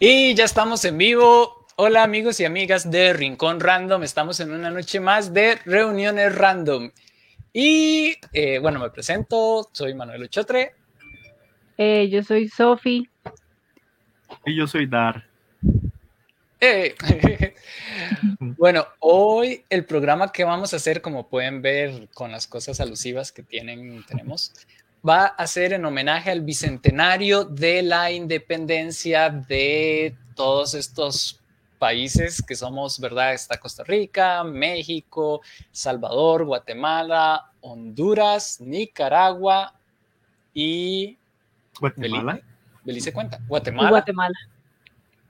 Y ya estamos en vivo. Hola amigos y amigas de Rincón Random. Estamos en una noche más de reuniones random. Y eh, bueno, me presento. Soy Manuel Ochotre. Eh, yo soy Sofi. Y yo soy Dar. Eh, bueno, hoy el programa que vamos a hacer, como pueden ver con las cosas alusivas que tienen, tenemos, va a ser en homenaje al bicentenario de la independencia de todos estos países que somos, ¿verdad? Está Costa Rica, México, Salvador, Guatemala, Honduras, Nicaragua y... ¿Guatemala? Belice, cuenta. Guatemala. Guatemala.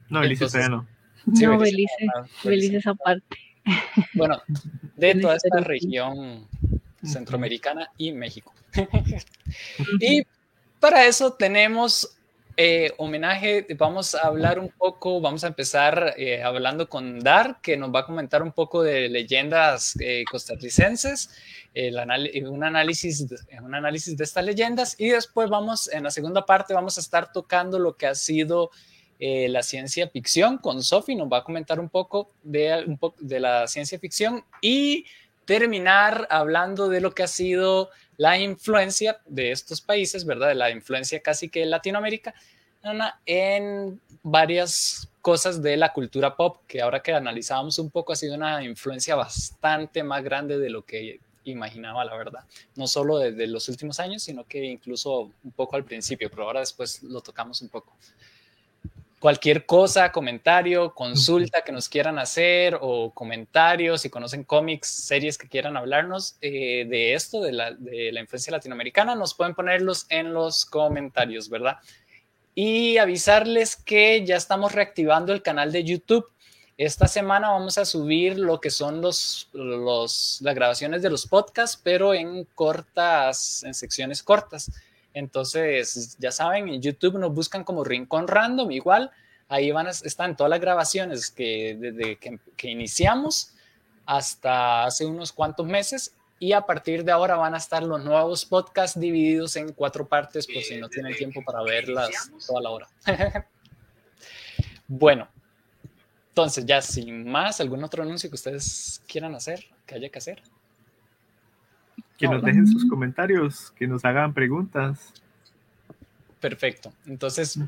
No, Belice Entonces, no. no, Belice, Belice, esa parte. Bueno, de toda esta región centroamericana y México. y para eso tenemos eh, homenaje, vamos a hablar un poco, vamos a empezar eh, hablando con Dar, que nos va a comentar un poco de leyendas eh, costarricenses, un, análisis, un análisis de estas leyendas, y después vamos, en la segunda parte, vamos a estar tocando lo que ha sido la ciencia ficción con Sofi, nos va a comentar un poco de, un poco de la ciencia ficción y terminar hablando de lo que ha sido la influencia de estos países, ¿verdad? De la influencia casi que Latinoamérica en varias cosas de la cultura pop, que ahora que analizábamos un poco ha sido una influencia bastante más grande de lo que imaginaba, la verdad. No solo desde los últimos años, sino que incluso un poco al principio, pero ahora después lo tocamos un poco cualquier cosa, comentario, consulta que nos quieran hacer o comentarios, si conocen cómics, series que quieran hablarnos eh, de esto, de la, de la influencia latinoamericana, nos pueden ponerlos en los comentarios, ¿verdad? Y avisarles que ya estamos reactivando el canal de YouTube. Esta semana vamos a subir lo que son los, los, las grabaciones de los podcasts, pero en cortas, en secciones cortas. Entonces, ya saben, en YouTube nos buscan como Rincón Random, igual. Ahí van a, están todas las grabaciones que desde que, que iniciamos hasta hace unos cuantos meses y a partir de ahora van a estar los nuevos podcasts divididos en cuatro partes por si no tienen tiempo para verlas toda la hora. bueno, entonces ya sin más, ¿algún otro anuncio que ustedes quieran hacer, que haya que hacer? Que nos dejen sus comentarios, que nos hagan preguntas. Perfecto. Entonces,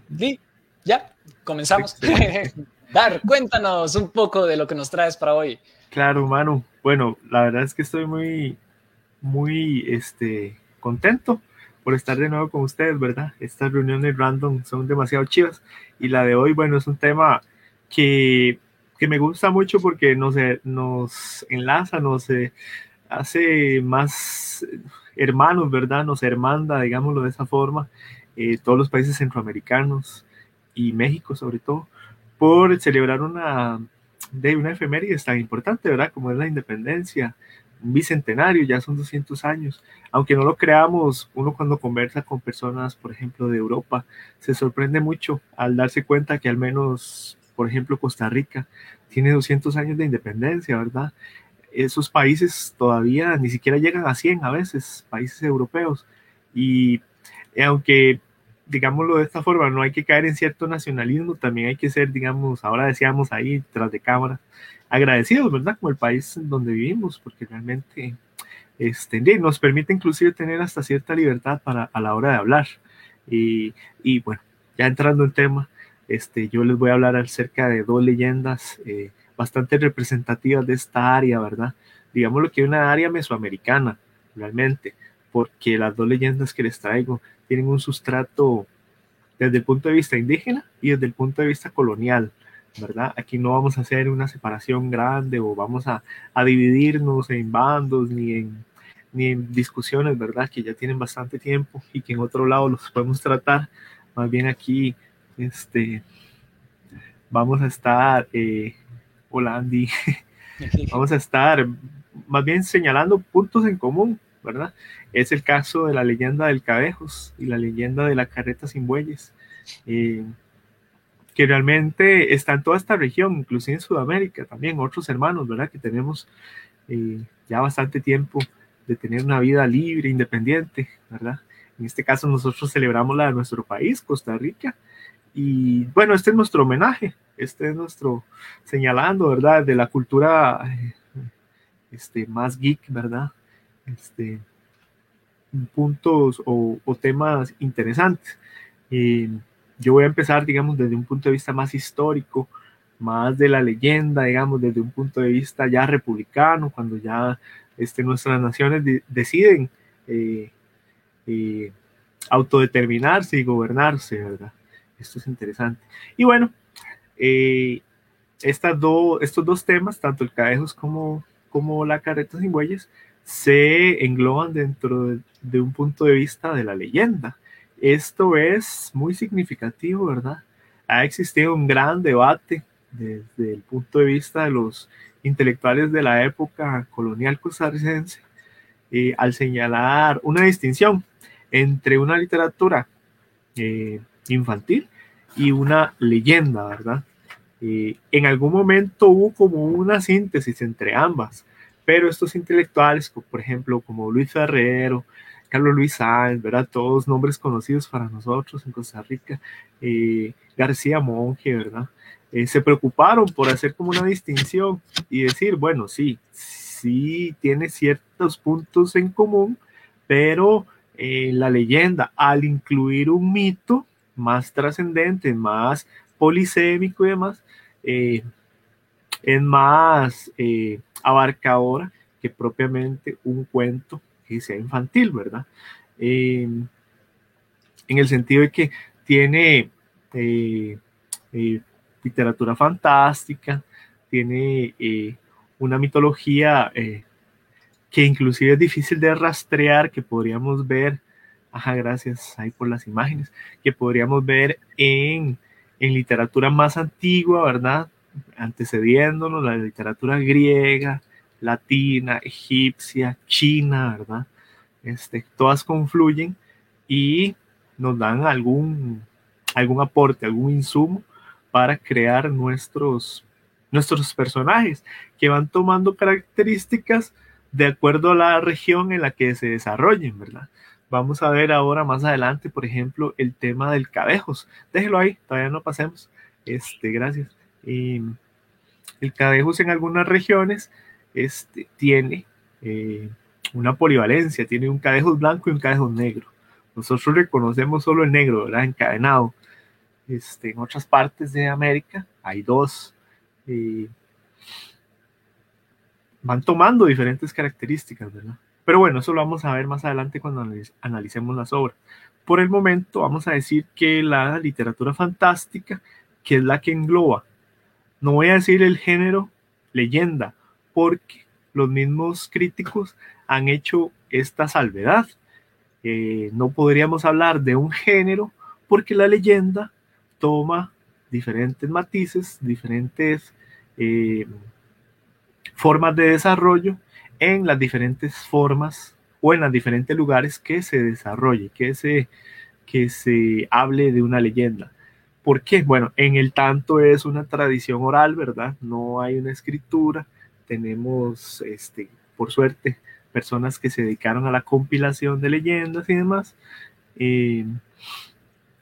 ya, comenzamos. Dar, cuéntanos un poco de lo que nos traes para hoy. Claro, Manu. Bueno, la verdad es que estoy muy, muy este, contento por estar de nuevo con ustedes, ¿verdad? Estas reuniones random son demasiado chivas. Y la de hoy, bueno, es un tema que, que me gusta mucho porque nos, nos enlaza, nos, eh, hace más hermanos, ¿verdad? Nos hermanda, digámoslo de esa forma, eh, todos los países centroamericanos y México sobre todo, por celebrar una, de una efeméride tan importante, ¿verdad? Como es la independencia, un bicentenario, ya son 200 años. Aunque no lo creamos, uno cuando conversa con personas, por ejemplo, de Europa, se sorprende mucho al darse cuenta que al menos, por ejemplo, Costa Rica tiene 200 años de independencia, ¿verdad? Esos países todavía ni siquiera llegan a 100 a veces, países europeos. Y aunque, digámoslo de esta forma, no hay que caer en cierto nacionalismo, también hay que ser, digamos, ahora decíamos ahí, tras de cámara, agradecidos, ¿verdad? Como el país donde vivimos, porque realmente este, nos permite inclusive tener hasta cierta libertad para, a la hora de hablar. Y, y bueno, ya entrando en tema, este, yo les voy a hablar acerca de dos leyendas eh, bastante representativas de esta área, ¿verdad? Digámoslo que una área mesoamericana, realmente, porque las dos leyendas que les traigo tienen un sustrato desde el punto de vista indígena y desde el punto de vista colonial, ¿verdad? Aquí no vamos a hacer una separación grande o vamos a, a dividirnos en bandos ni en, ni en discusiones, ¿verdad? Que ya tienen bastante tiempo y que en otro lado los podemos tratar. Más bien aquí, este, vamos a estar eh, Hola Andy. Vamos a estar más bien señalando puntos en común, ¿verdad? Es el caso de la leyenda del Cabejos y la leyenda de la carreta sin bueyes, eh, que realmente está en toda esta región, inclusive en Sudamérica también, otros hermanos, ¿verdad? Que tenemos eh, ya bastante tiempo de tener una vida libre, independiente, ¿verdad? En este caso nosotros celebramos la de nuestro país, Costa Rica, Y bueno, este es nuestro homenaje, este es nuestro señalando, ¿verdad? De la cultura eh, este, más geek, ¿verdad? Este, puntos o, temas interesantes. yo voy a empezar, digamos, desde un punto de vista más histórico, más de la leyenda, digamos, desde un punto de vista ya republicano, cuando ya este, nuestras naciones deciden eh, eh, autodeterminarse y gobernarse, ¿verdad? Esto es interesante. Y bueno, eh, estas estos dos temas, tanto el Cadejos como, como la Carreta sin Bueyes, se engloban dentro de, un punto de vista de la leyenda. Esto es muy significativo, ¿verdad? Ha existido un gran debate desde el punto de vista de los intelectuales de la época colonial costarricense eh, al señalar una distinción entre una literatura eh, infantil y una leyenda, ¿verdad? Eh, en algún momento hubo como una síntesis entre ambas, pero estos intelectuales, por ejemplo, como Luis Ferrero, Carlos Luis Sáenz, ¿verdad? Todos nombres conocidos para nosotros en Costa Rica, eh, García Monge, ¿verdad? Eh, se preocuparon por hacer como una distinción y decir, bueno, sí, sí tiene ciertos puntos en común, pero la leyenda, al incluir un mito más trascendente, más polisémico y demás, eh, es más eh, abarcadora que propiamente un cuento que sea infantil, ¿verdad? en el sentido de que tiene eh, literatura fantástica, tiene una mitología que inclusive es difícil de rastrear, que podríamos ver, ajá, gracias ahí por las imágenes, que podríamos ver en, en literatura más antigua, ¿verdad? antecediéndonos la literatura griega, latina, egipcia, china, ¿verdad? Este, todas confluyen y nos dan algún, algún aporte, algún insumo para crear nuestros, nuestros personajes que van tomando características de acuerdo a la región en la que se desarrollen, ¿verdad? Vamos a ver ahora más adelante, por ejemplo, el tema del cabejos. Déjelo ahí, todavía no pasemos. Este, gracias. Y el cadejos en algunas regiones este, tiene eh, una polivalencia, tiene un cadejos blanco y un cadejos negro. Nosotros reconocemos solo el negro, ¿verdad? Encadenado. Este, en otras partes de América hay dos. Eh, van tomando diferentes características, ¿verdad? Pero bueno, eso lo vamos a ver más adelante cuando analicemos las obras. Por el momento vamos a decir que la literatura fantástica, que es la que engloba no voy a decir el género leyenda, porque los mismos críticos han hecho esta salvedad. Eh, no podríamos hablar de un género porque la leyenda toma diferentes matices, diferentes eh, formas de desarrollo en las diferentes formas o en los diferentes lugares que se desarrolle, que se, que se hable de una leyenda. ¿Por qué? Bueno, en el tanto es una tradición oral, ¿verdad? No hay una escritura. Tenemos, este, por suerte, personas que se dedicaron a la compilación de leyendas y demás. Eh,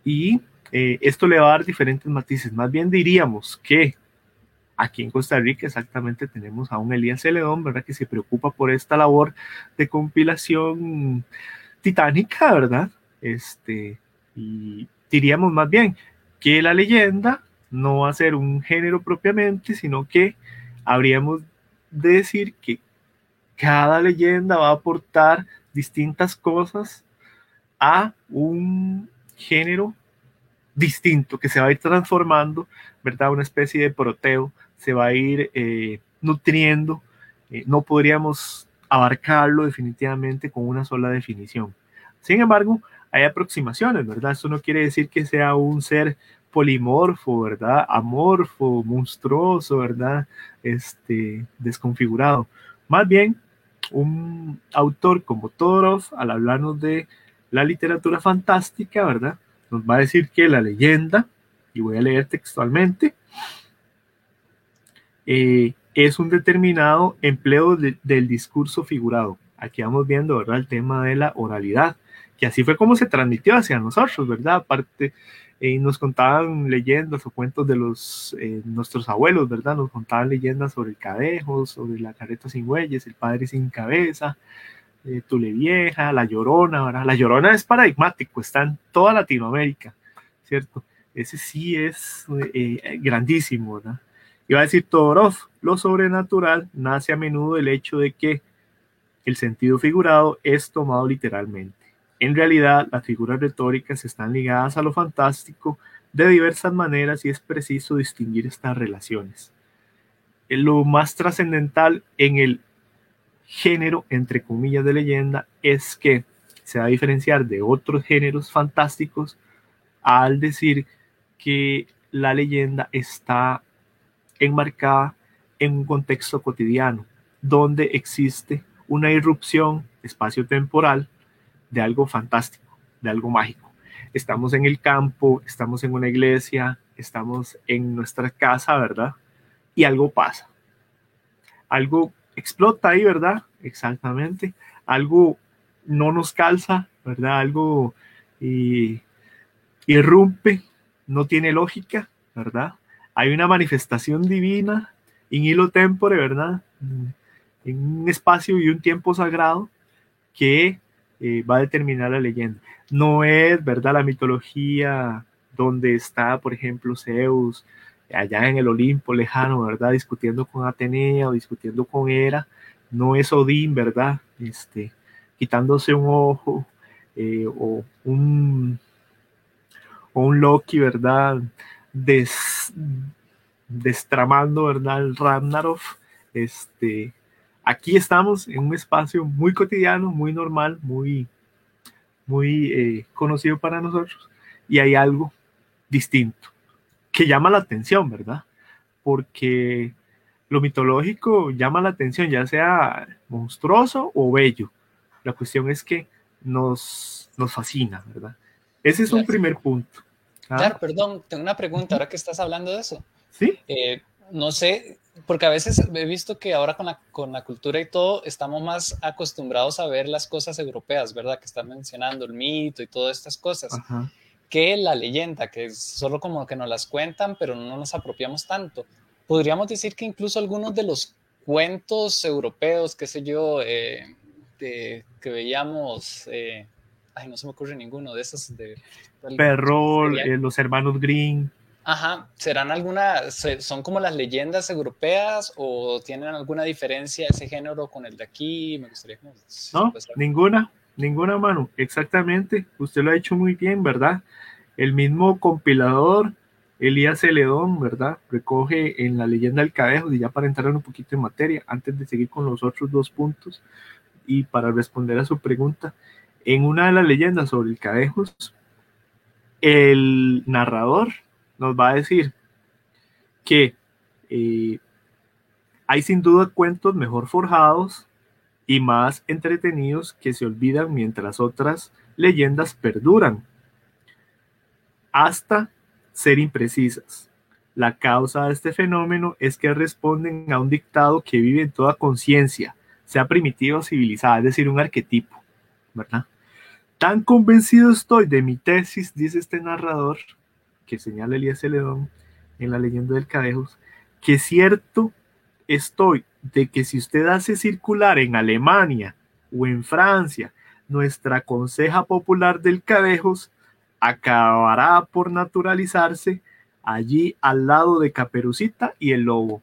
y eh, esto le va a dar diferentes matices. Más bien diríamos que aquí en Costa Rica exactamente tenemos a un Elías Celedón, ¿verdad? Que se preocupa por esta labor de compilación titánica, ¿verdad? Este, y diríamos más bien, que la leyenda no va a ser un género propiamente, sino que habríamos de decir que cada leyenda va a aportar distintas cosas a un género distinto que se va a ir transformando, ¿verdad? Una especie de proteo, se va a ir eh, nutriendo. Eh, no podríamos abarcarlo definitivamente con una sola definición. Sin embargo, hay aproximaciones, ¿verdad? Eso no quiere decir que sea un ser polimorfo, ¿verdad? Amorfo, monstruoso, ¿verdad? Este, desconfigurado. Más bien, un autor como Todorov, al hablarnos de la literatura fantástica, ¿verdad? Nos va a decir que la leyenda, y voy a leer textualmente, eh, es un determinado empleo del discurso figurado. aquí vamos viendo, ¿verdad? El tema de la oralidad, que así fue como se transmitió hacia nosotros, ¿verdad? Aparte, eh, nos contaban leyendas o cuentos de los eh, nuestros abuelos, ¿verdad? Nos contaban leyendas sobre el cadejo, sobre la careta sin bueyes, el padre sin cabeza, eh, Tule Vieja, La Llorona, ¿verdad? La Llorona es paradigmático, está en toda Latinoamérica, ¿cierto? Ese sí es eh, grandísimo, ¿verdad? Iba a decir Todorov, lo sobrenatural nace a menudo del hecho de que el sentido figurado es tomado literalmente. En realidad, las figuras retóricas están ligadas a lo fantástico de diversas maneras y es preciso distinguir estas relaciones. Lo más trascendental en el género, entre comillas, de leyenda es que se va a diferenciar de otros géneros fantásticos al decir que la leyenda está enmarcada en un contexto cotidiano, donde existe una irrupción espacio-temporal de algo fantástico, de algo mágico. Estamos en el campo, estamos en una iglesia, estamos en nuestra casa, ¿verdad? Y algo pasa. Algo explota ahí, ¿verdad? Exactamente. Algo no nos calza, ¿verdad? Algo y, irrumpe, no tiene lógica, ¿verdad? Hay una manifestación divina en hilo tempore, ¿verdad? En un espacio y un tiempo sagrado que eh, va a determinar la leyenda. No es, ¿verdad? La mitología donde está, por ejemplo, Zeus, allá en el Olimpo lejano, ¿verdad? Discutiendo con Atenea o discutiendo con Hera. No es Odín, ¿verdad? Este, quitándose un ojo eh, o, un, o un Loki, ¿verdad? Destramando, ¿verdad? El Ragnarok. Este, aquí estamos en un espacio muy cotidiano, muy normal, muy, muy eh, conocido para nosotros y hay algo distinto que llama la atención, ¿verdad? Porque lo mitológico llama la atención, ya sea monstruoso o bello. La cuestión es que nos, nos fascina, ¿verdad? Ese es un primer punto. ¿Ah? Claro, perdón, tengo una pregunta ahora que estás hablando de eso. Sí. Eh, no sé, porque a veces he visto que ahora con la, con la cultura y todo estamos más acostumbrados a ver las cosas europeas, ¿verdad? Que están mencionando el mito y todas estas cosas, que la leyenda, que es solo como que nos las cuentan, pero no nos apropiamos tanto. Podríamos decir que incluso algunos de los cuentos europeos, qué sé yo, eh, que veíamos, eh, ay, no se me ocurre ninguno de esos de... Perrol, eh, los hermanos Green. Ajá, ¿serán alguna, son como las leyendas europeas o tienen alguna diferencia ese género con el de aquí? Me gustaría No, ninguna, ninguna mano, exactamente. Usted lo ha hecho muy bien, ¿verdad? El mismo compilador, Elías Celedón, ¿verdad? Recoge en la leyenda del cadejo, y ya para entrar un poquito en materia, antes de seguir con los otros dos puntos y para responder a su pregunta, en una de las leyendas sobre el cadejos, el narrador nos va a decir que eh, hay sin duda cuentos mejor forjados y más entretenidos que se olvidan mientras otras leyendas perduran, hasta ser imprecisas. La causa de este fenómeno es que responden a un dictado que vive en toda conciencia, sea primitiva o civilizada, es decir, un arquetipo, ¿verdad? Tan convencido estoy de mi tesis, dice este narrador, que señala Elías Celedón en la leyenda del Cadejos, que cierto estoy de que si usted hace circular en Alemania o en Francia nuestra conseja popular del Cadejos, acabará por naturalizarse allí al lado de Caperucita y el lobo.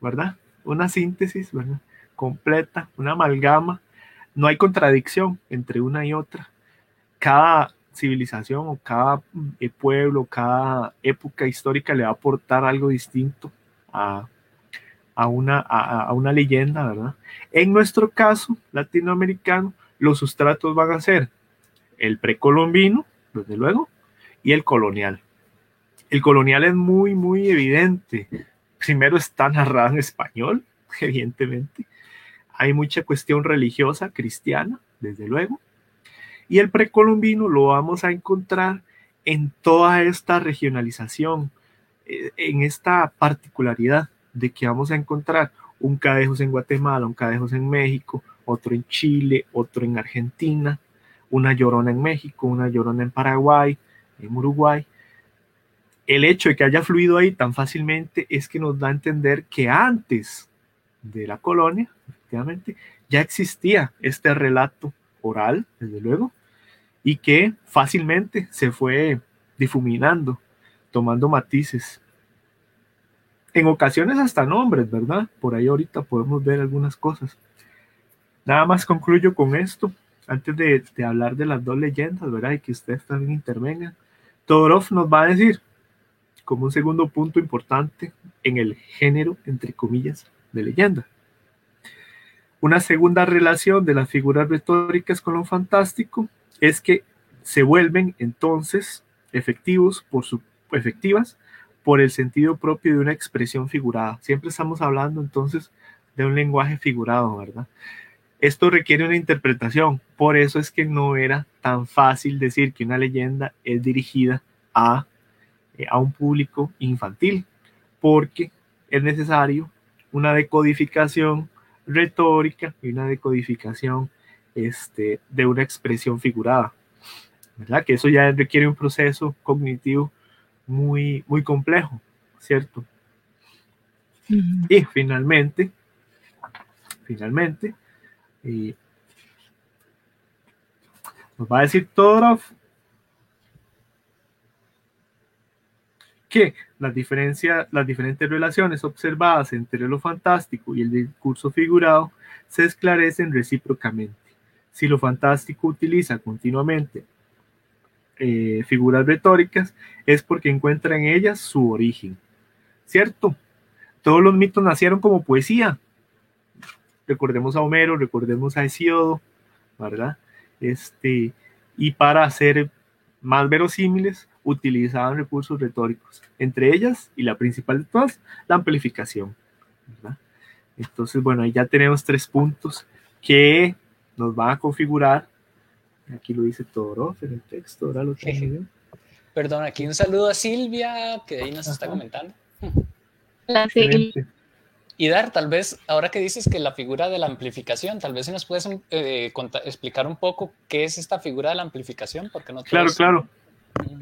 ¿Verdad? Una síntesis, ¿verdad? Completa, una amalgama. No hay contradicción entre una y otra. Cada civilización o cada eh, pueblo, cada época histórica le va a aportar algo distinto a, una, a, una leyenda, ¿verdad? En nuestro caso latinoamericano, los sustratos van a ser el precolombino, desde luego, y el colonial. El colonial es muy, muy evidente. Primero está narrado en español, evidentemente. Hay mucha cuestión religiosa, cristiana, desde luego y el precolombino lo vamos a encontrar en toda esta regionalización, eh, en esta particularidad de que vamos a encontrar un Cadejos en Guatemala, un Cadejos en México, otro en Chile, otro en Argentina, una Llorona en México, una Llorona en Paraguay, en Uruguay. El hecho de que haya fluido ahí tan fácilmente es que nos da a entender que antes de la colonia, ya existía este relato oral, desde luego, y que fácilmente se fue difuminando, tomando matices. En ocasiones hasta nombres, ¿verdad? Por ahí ahorita podemos ver algunas cosas. Nada más concluyo con esto, antes de, hablar de las dos leyendas, ¿verdad? Y que ustedes también intervengan. Todorov nos va a decir, como un segundo punto importante en el género, entre comillas, de leyenda. Una segunda relación de las figuras retóricas con lo fantástico es que se vuelven entonces efectivos por su, efectivas por el sentido propio de una expresión figurada. Siempre estamos hablando entonces de un lenguaje figurado, ¿verdad? Esto requiere una interpretación, por eso es que no era tan fácil decir que una leyenda es dirigida a, eh, a un público infantil, porque es necesario una decodificación retórica y una decodificación este, de una expresión figurada. ¿verdad? Que eso ya requiere un proceso cognitivo muy, muy complejo, ¿cierto? Y finalmente, finalmente, nos va a decir Todorov que las, diferencias, las diferentes relaciones observadas entre lo fantástico y el discurso figurado se esclarecen recíprocamente. Si lo fantástico utiliza continuamente eh, figuras retóricas, es porque encuentra en ellas su origen. ¿Cierto? Todos los mitos nacieron como poesía. Recordemos a Homero, recordemos a Hesiodo, ¿verdad? Este, y para hacer más verosímiles, utilizaban recursos retóricos, entre ellas, y la principal de todas, la amplificación. Entonces, bueno, ahí ya tenemos tres puntos que nos van a configurar. Aquí lo dice todo en el texto, ahora lo tengo Perdón, aquí un saludo a Silvia, que ahí nos está comentando. La Y Dar, tal vez, ahora que dices que la figura de la amplificación, tal vez si nos puedes eh, explicar un poco qué es esta figura de la amplificación, porque no Claro, claro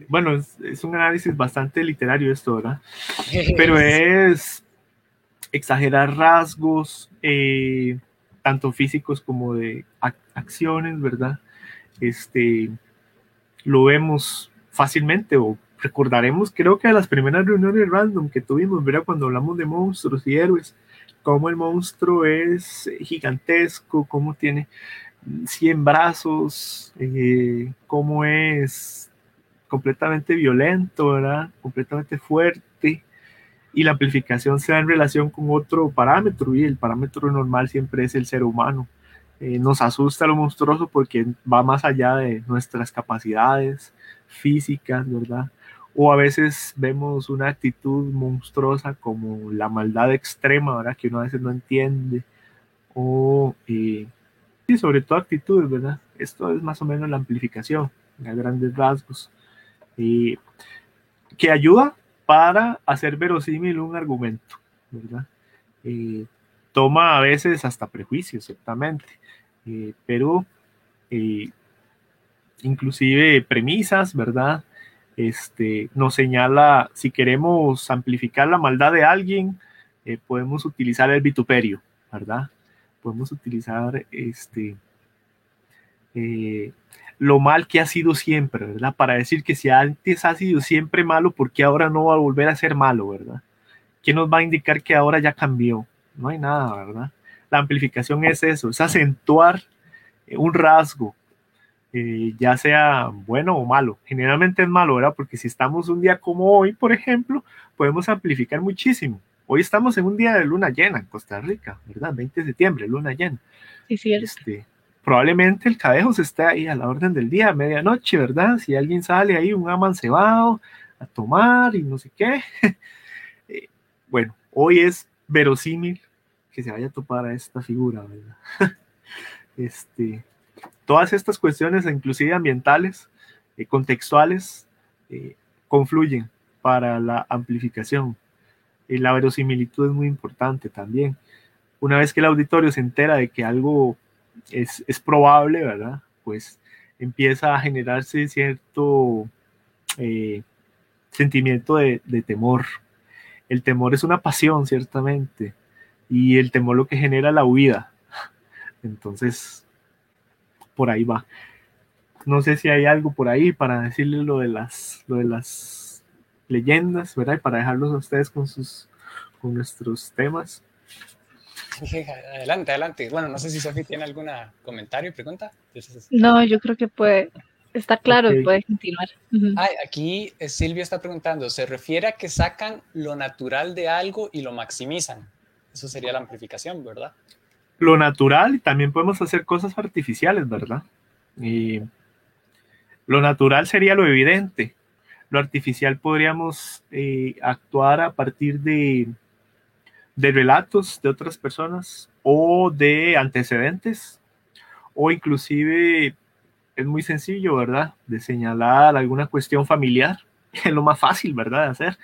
bueno, es, un análisis bastante literario esto, ¿verdad? Pero es exagerar rasgos, eh, tanto físicos como de acciones, ¿verdad? Este, lo vemos fácilmente o recordaremos, creo que a las primeras reuniones random que tuvimos, ¿verdad? Cuando hablamos de monstruos y héroes, cómo el monstruo es gigantesco, cómo tiene 100 brazos, eh, cómo es completamente violento, ¿verdad? Completamente fuerte. Y la amplificación se da en relación con otro parámetro y el parámetro normal siempre es el ser humano. Eh, nos asusta lo monstruoso porque va más allá de nuestras capacidades físicas, ¿verdad? O a veces vemos una actitud monstruosa como la maldad extrema, ¿verdad? Que uno a veces no entiende. O, eh, sí, sobre todo actitudes, ¿verdad? Esto es más o menos la amplificación, a grandes rasgos que ayuda para hacer verosímil un argumento, ¿verdad? Eh, toma a veces hasta prejuicios, ciertamente, eh, pero eh, inclusive premisas, ¿verdad? Este, nos señala, si queremos amplificar la maldad de alguien, podemos utilizar el vituperio, ¿verdad? Podemos utilizar este, lo mal que ha sido siempre, ¿verdad? Para decir que si antes ha sido siempre malo, ¿por qué ahora no va a volver a ser malo, ¿verdad? ¿Qué nos va a indicar que ahora ya cambió? No hay nada, ¿verdad? La amplificación es eso, es acentuar eh, un rasgo, eh, ya sea bueno o malo. Generalmente es malo, ¿verdad? Porque si estamos un día como hoy, por ejemplo, podemos amplificar muchísimo. Hoy estamos en un día de luna llena en Costa Rica, ¿verdad? 20 de septiembre, luna llena. Sí, cierto. Este, probablemente el se esté ahí a la orden del día, a medianoche, ¿verdad? Si alguien sale ahí, un amancebado, a tomar y no sé qué. Eh, bueno, hoy es verosímil que se vaya a topar a esta figura, ¿verdad? este, todas estas cuestiones, inclusive ambientales, eh, contextuales, eh, confluyen para la amplificación. Y la verosimilitud es muy importante también una vez que el auditorio se entera de que algo es, es probable, ¿verdad? Pues empieza a generarse cierto eh, sentimiento de, de, temor. El temor es una pasión, ciertamente, y el temor lo que genera la huida. Entonces, por ahí va. No sé si hay algo por ahí para decirles lo de las, lo de las leyendas, ¿verdad? Y para dejarlos a ustedes con sus con nuestros temas. Adelante, adelante. Bueno, no sé si Sofi tiene algún comentario, pregunta. No, yo creo que puede, está claro, okay. puede continuar. Ay, aquí eh, Silvia está preguntando, ¿se refiere a que sacan lo natural de algo y lo maximizan? Eso sería la amplificación, ¿verdad? Lo natural y también podemos hacer cosas artificiales, ¿verdad? Y lo natural sería lo evidente. Lo artificial podríamos eh, actuar a partir de, de relatos de otras personas o de antecedentes o inclusive es muy sencillo, ¿verdad? De señalar alguna cuestión familiar, es lo más fácil, ¿verdad? De hacer.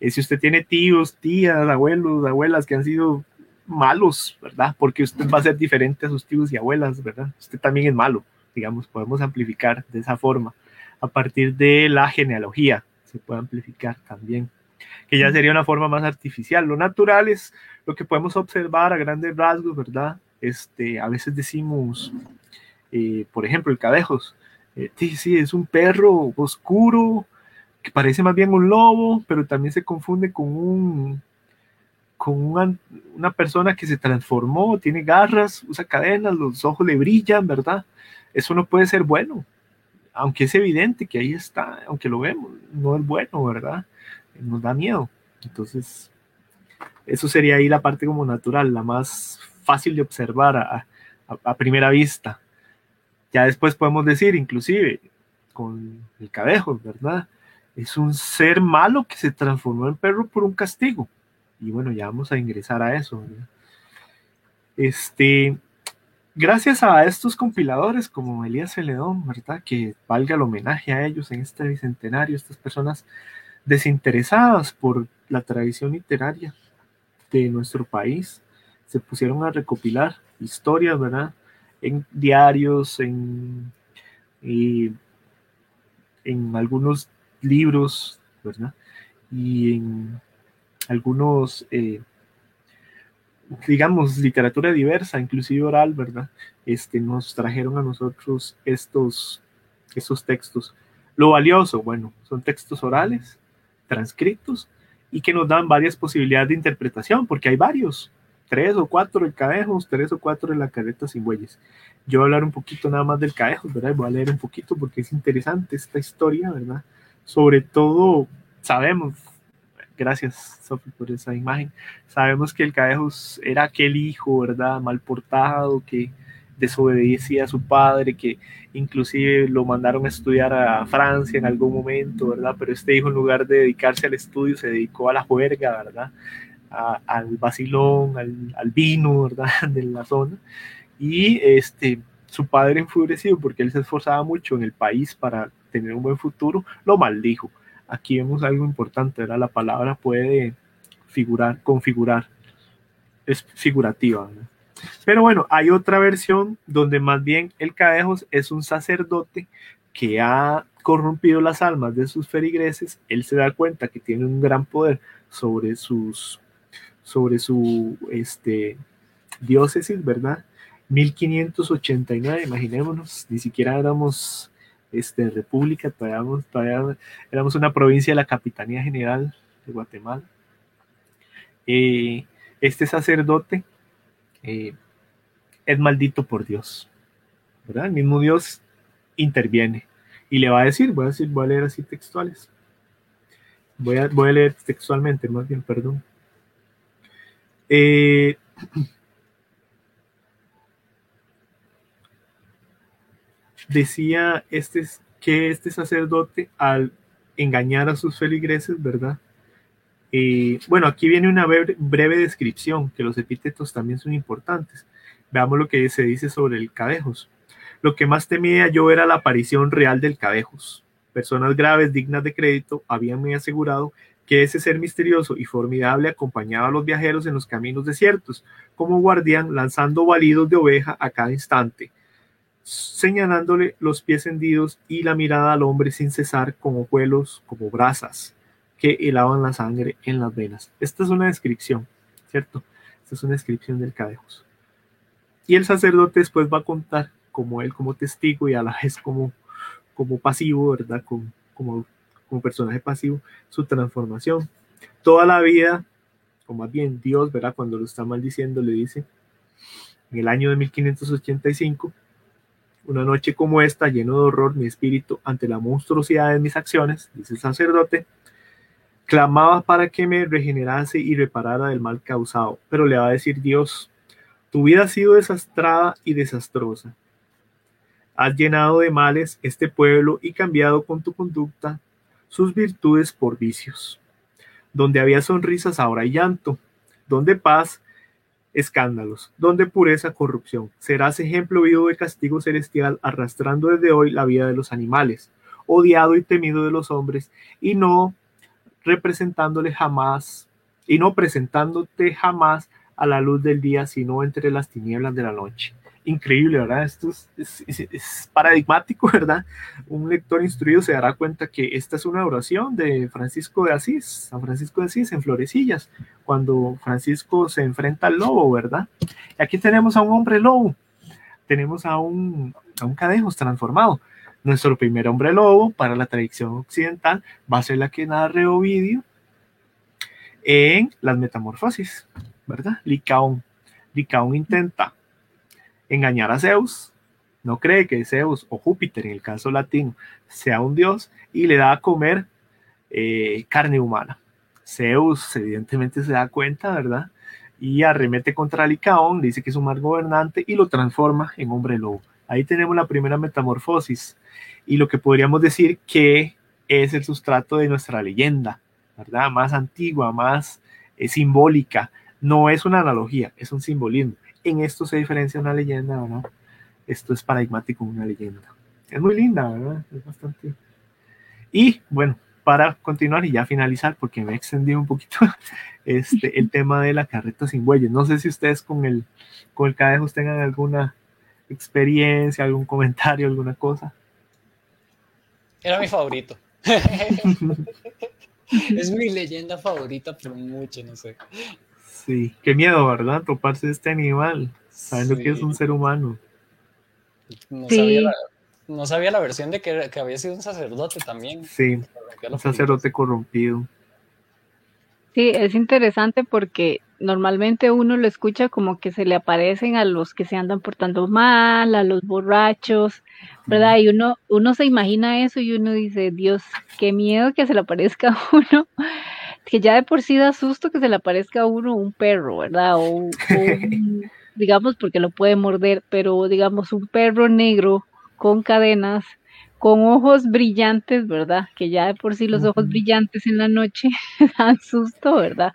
Eh, si usted tiene tíos, tías, abuelos, abuelas que han sido malos, ¿verdad? Porque usted va a ser diferente a sus tíos y abuelas, ¿verdad? Usted también es malo, digamos, podemos amplificar de esa forma. A partir de la genealogía se puede amplificar también que ya sería una forma más artificial. Lo natural es lo que podemos observar a grandes rasgos, ¿verdad? Este, a veces decimos, eh, por ejemplo, el cadejos. Eh, sí, sí, es un perro oscuro que parece más bien un lobo, pero también se confunde con un con una, una persona que se transformó, tiene garras, usa cadenas, los ojos le brillan, ¿verdad? Eso no puede ser bueno, aunque es evidente que ahí está, aunque lo vemos, no es bueno, ¿verdad? Nos da miedo. Entonces, eso sería ahí la parte como natural, la más fácil de observar a, a, primera vista. Ya después podemos decir, inclusive, con el cadejo, ¿verdad? Es un ser malo que se transformó en perro por un castigo. Y bueno, ya vamos a ingresar a eso. Este, gracias a estos compiladores como Elías Celedón, ¿verdad? Que valga el homenaje a ellos en este bicentenario, estas personas desinteresadas por la tradición literaria de nuestro país, se pusieron a recopilar historias, ¿verdad? En diarios, en, en algunos libros, ¿verdad? Y en algunos, eh, digamos, literatura diversa, inclusive oral, ¿verdad? Este, nos trajeron a nosotros estos, estos textos. Lo valioso, bueno, son textos orales, transcritos y que nos dan varias posibilidades de interpretación, porque hay varios, tres o cuatro en Cadejos, tres o cuatro en la carreta sin bueyes. Yo voy a hablar un poquito nada más del Cadejos, ¿verdad? Voy a leer un poquito porque es interesante esta historia, ¿verdad? Sobre todo, sabemos, gracias Sofi por esa imagen, sabemos que el Cadejos era aquel hijo, ¿verdad? Mal portado, que desobedecía a su padre, que inclusive lo mandaron a estudiar a Francia en algún momento, ¿verdad? Pero este hijo en lugar de dedicarse al estudio se dedicó a la juerga, ¿verdad? A, al vacilón, al, vino, ¿verdad? De la zona. Y este, su padre enfurecido porque él se esforzaba mucho en el país para tener un buen futuro, lo maldijo. Aquí vemos algo importante, ¿verdad? La palabra puede figurar, configurar, es figurativa, ¿verdad? Pero bueno, hay otra versión donde más bien el Cadejos es un sacerdote que ha corrompido las almas de sus feligreses. Él se da cuenta que tiene un gran poder sobre sus sobre su este, diócesis, ¿verdad? 1589, imaginémonos, ni siquiera éramos este, república, todavía, todavía éramos una provincia de la Capitanía General de Guatemala. Eh, este sacerdote eh, es maldito por Dios. ¿verdad? El mismo Dios interviene y le va a decir, voy a decir, voy a leer así textuales. Voy a, voy a leer textualmente, más bien, perdón. Eh, decía este, que este sacerdote al engañar a sus feligreses, ¿verdad? Eh, bueno, aquí viene una breve, descripción, que los epítetos también son importantes. Veamos lo que se dice sobre el cadejos. Lo que más temía yo era la aparición real del cadejos. Personas graves, dignas de crédito, habían me asegurado que ese ser misterioso y formidable acompañaba a los viajeros en los caminos desiertos, como guardián lanzando balidos de oveja a cada instante, señalándole los pies hendidos y la mirada al hombre sin cesar como vuelos, como brasas que helaban la sangre en las venas. Esta es una descripción, ¿cierto? Esta es una descripción del Cadejos. Y el sacerdote después va a contar como él como testigo y a la vez como, como pasivo, ¿verdad? Como, como, como personaje pasivo, su transformación. Toda la vida, o más bien Dios, ¿verdad? Cuando lo está maldiciendo, le dice, en el año de 1585, una noche como esta, lleno de horror, mi espíritu ante la monstruosidad de mis acciones, dice el sacerdote, clamaba para que me regenerase y reparara del mal causado. Pero le va a decir Dios, tu vida ha sido desastrada y desastrosa. Has llenado de males este pueblo y cambiado con tu conducta sus virtudes por vicios. Donde había sonrisas ahora hay llanto, donde paz escándalos, donde pureza, corrupción. Serás ejemplo vivo de castigo celestial, arrastrando desde hoy la vida de los animales, odiado y temido de los hombres, y no representándole jamás, y no presentándote jamás a la luz del día, sino entre las tinieblas de la noche increíble, ¿verdad? Esto es, paradigmático, ¿verdad? Un lector instruido se dará cuenta que esta es una oración de Francisco de Asís, San Francisco de Asís en Florecillas, cuando Francisco se enfrenta al lobo, ¿verdad? Y aquí tenemos a un hombre lobo, tenemos a un, a un transformado. Nuestro primer hombre lobo para la tradición occidental va a ser la que narra Ovidio en las metamorfosis, ¿verdad? Licaón. Licaón intenta engañar a Zeus, no cree que Zeus o Júpiter, en el caso latino, sea un dios y le da a comer eh, carne humana. Zeus evidentemente se da cuenta, ¿verdad? Y arremete contra Licaón, dice que es un mal gobernante y lo transforma en hombre lobo. Ahí tenemos la primera metamorfosis y lo que podríamos decir que es el sustrato de nuestra leyenda, ¿verdad? Más antigua, más eh, simbólica. No es una analogía, es un simbolismo en esto se diferencia una leyenda, ¿verdad? Esto es paradigmático una leyenda. Es muy linda, ¿verdad? Es bastante. Y bueno, para continuar y ya finalizar, porque me he extendido un poquito, este, el tema de la carreta sin bueyes. No sé si ustedes con el, con el Cadejos tengan alguna experiencia, algún comentario, alguna cosa. Era mi favorito. es mi leyenda favorita por mucho, no sé. Sí, qué miedo, ¿verdad? Toparse este animal, sabiendo que es un ser humano. No, sabía la, no, sabía la, versión de que, que, había sido un sacerdote también. Sí, un sacerdote corrompido. Sí, es interesante porque normalmente uno lo escucha como que se le aparecen a los que se andan portando mal, a los borrachos, ¿verdad? Y uno, uno se imagina eso y uno dice, Dios, qué miedo que se le aparezca a uno que ya de por sí da susto que se le aparezca a uno un perro, ¿verdad? O, digamos, porque lo puede morder, pero digamos un perro negro con cadenas, con ojos brillantes, ¿verdad? Que ya de por sí los ojos brillantes en la noche dan susto, ¿verdad?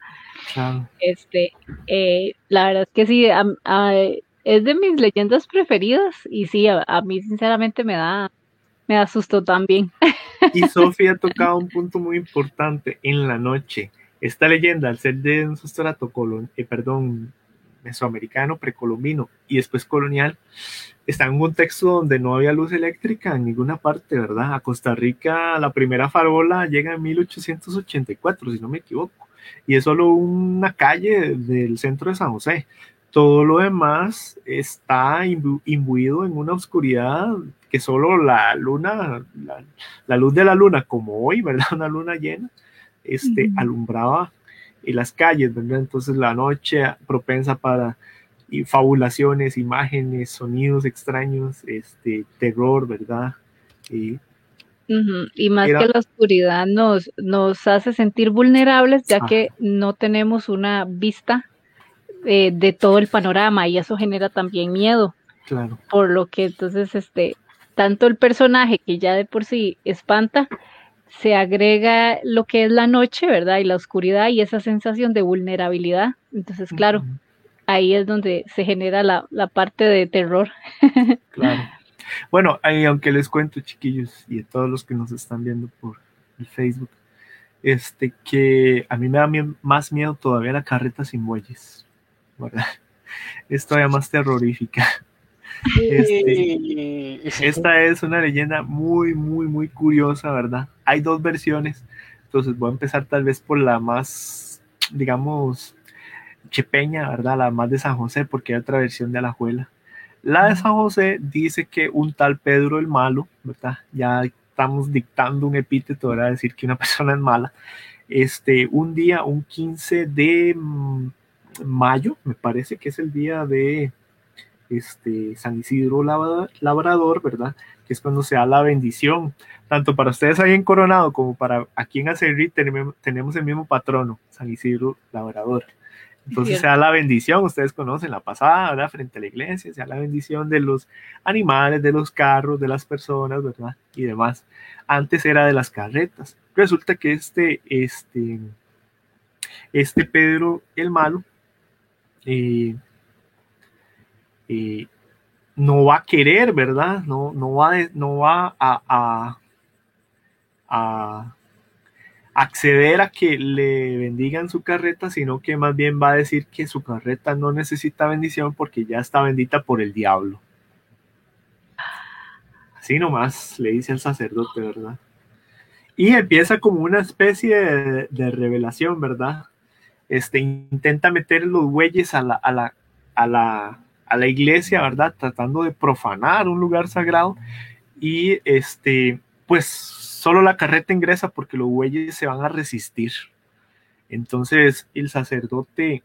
Este, eh, la verdad es que sí, es de mis leyendas preferidas y sí, a, a mí sinceramente me da, me asustó también. Y Sofía ha tocado un punto muy importante en la noche. Esta leyenda, al ser de un sustrato colon, eh, perdón, mesoamericano, precolombino y después colonial, está en un contexto donde no había luz eléctrica en ninguna parte, ¿verdad? A Costa Rica la primera farola llega en 1884, si no me equivoco, y es solo una calle del centro de San José. Todo lo demás está imbuido en una oscuridad que solo la luna, la, luz de la luna, como hoy, ¿verdad? Una luna llena, este, alumbraba en las calles, ¿verdad? Entonces la noche propensa para fabulaciones, imágenes, sonidos extraños, este, terror, ¿verdad? Y, y más que la oscuridad nos, nos hace sentir vulnerables, ya que no tenemos una vista eh, de todo el panorama y eso genera también miedo. Claro. Por lo que entonces, este, tanto el personaje que ya de por sí espanta, se agrega lo que es la noche, ¿verdad? Y la oscuridad y esa sensación de vulnerabilidad. Entonces, claro, ahí es donde se genera la, parte de terror. Claro. Bueno, ahí, aunque les cuento, chiquillos, y a todos los que nos están viendo por el Facebook, este, que a mí me da más miedo todavía la carreta sin bueyes, ¿verdad? Es todavía más terrorífica. Este, esta es una leyenda muy, muy, muy curiosa, ¿verdad? Hay dos versiones, entonces voy a empezar tal vez por la más, digamos, chepeña, ¿verdad? La más de San José, porque hay otra versión de Alajuela. La de San José dice que un tal Pedro el Malo, ¿verdad? Ya estamos dictando un epíteto, ¿verdad? Decir que una persona es mala. Este, un día, un 15 de mm, mayo, me parece que es el día de este, San Isidro Labrador, ¿verdad? Que es cuando se da la bendición. Tanto para ustedes ahí en Coronado como para aquí en Acerri tenemos, tenemos el mismo patrono, San Isidro Labrador. Entonces se da la bendición, ustedes conocen la pasada, ¿verdad? Frente a la iglesia, se da la bendición de los animales, de los carros, de las personas, ¿verdad? Y demás. Antes era de las carretas. Resulta que este, este, este Pedro el Malo, eh, eh, no va a querer, ¿verdad? No, no va, no va a, a, acceder a que le bendigan su carreta, sino que más bien va a decir que su carreta no necesita bendición porque ya está bendita por el diablo. Así nomás le dice el sacerdote, ¿verdad? Y empieza como una especie de, revelación, ¿verdad? Este, intenta meter los bueyes a la, a la, a la a la iglesia, ¿verdad? Tratando de profanar un lugar sagrado y este, pues solo la carreta ingresa porque los bueyes se van a resistir. Entonces el sacerdote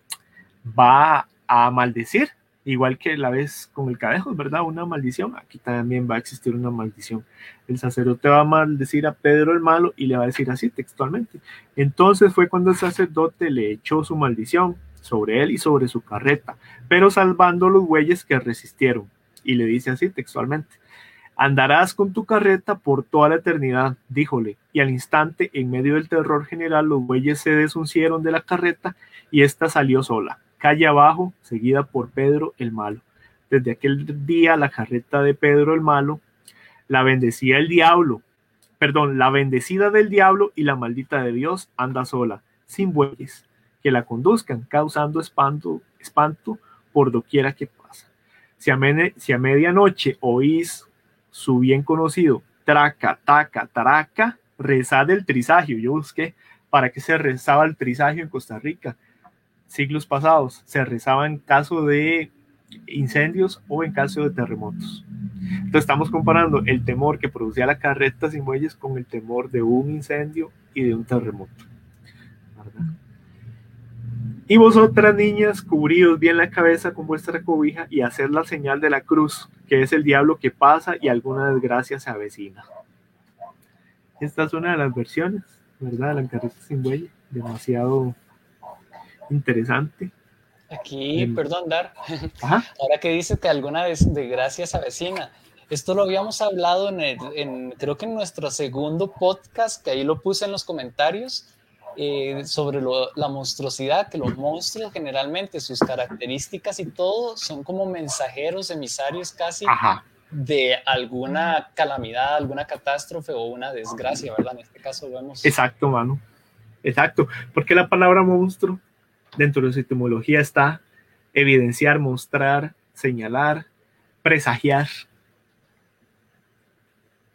va a maldecir, igual que la vez con el cadejo, ¿verdad? Una maldición. Aquí también va a existir una maldición. El sacerdote va a maldecir a Pedro el malo y le va a decir así textualmente. Entonces fue cuando el sacerdote le echó su maldición sobre él y sobre su carreta, pero salvando los bueyes que resistieron. Y le dice así textualmente, andarás con tu carreta por toda la eternidad, díjole, y al instante, en medio del terror general, los bueyes se desuncieron de la carreta y ésta salió sola, calle abajo, seguida por Pedro el malo. Desde aquel día la carreta de Pedro el malo la bendecía el diablo, perdón, la bendecida del diablo y la maldita de Dios anda sola, sin bueyes que la conduzcan, causando espanto, espanto por doquiera que pasa. Si a, medianoche oís su bien conocido traca, taca, taraca, rezad el trisagio. Yo busqué para qué se rezaba el trisagio en Costa Rica. Siglos pasados se rezaba en caso de incendios o en caso de terremotos. Entonces estamos comparando el temor que producía la carreta sin muelles con el temor de un incendio y de un terremoto. ¿verdad? Y vosotras, niñas, cubridos bien la cabeza con vuestra cobija y hacer la señal de la cruz, que es el diablo que pasa y alguna desgracia se avecina. Esta es una de las versiones, ¿verdad? La carreta sin buey, demasiado interesante. Aquí, perdón, Dar, ahora que dice que alguna desgracia se avecina, esto lo habíamos hablado en, en, creo que en nuestro segundo podcast, que ahí lo puse en los comentarios, eh, sobre la monstruosidad, que los monstruos generalmente sus características y todo son como mensajeros, emisarios casi de alguna calamidad, alguna catástrofe o una desgracia, ¿verdad? En este caso vemos. Exacto, mano. Exacto, porque la palabra monstruo dentro de su etimología está evidenciar, mostrar, señalar, presagiar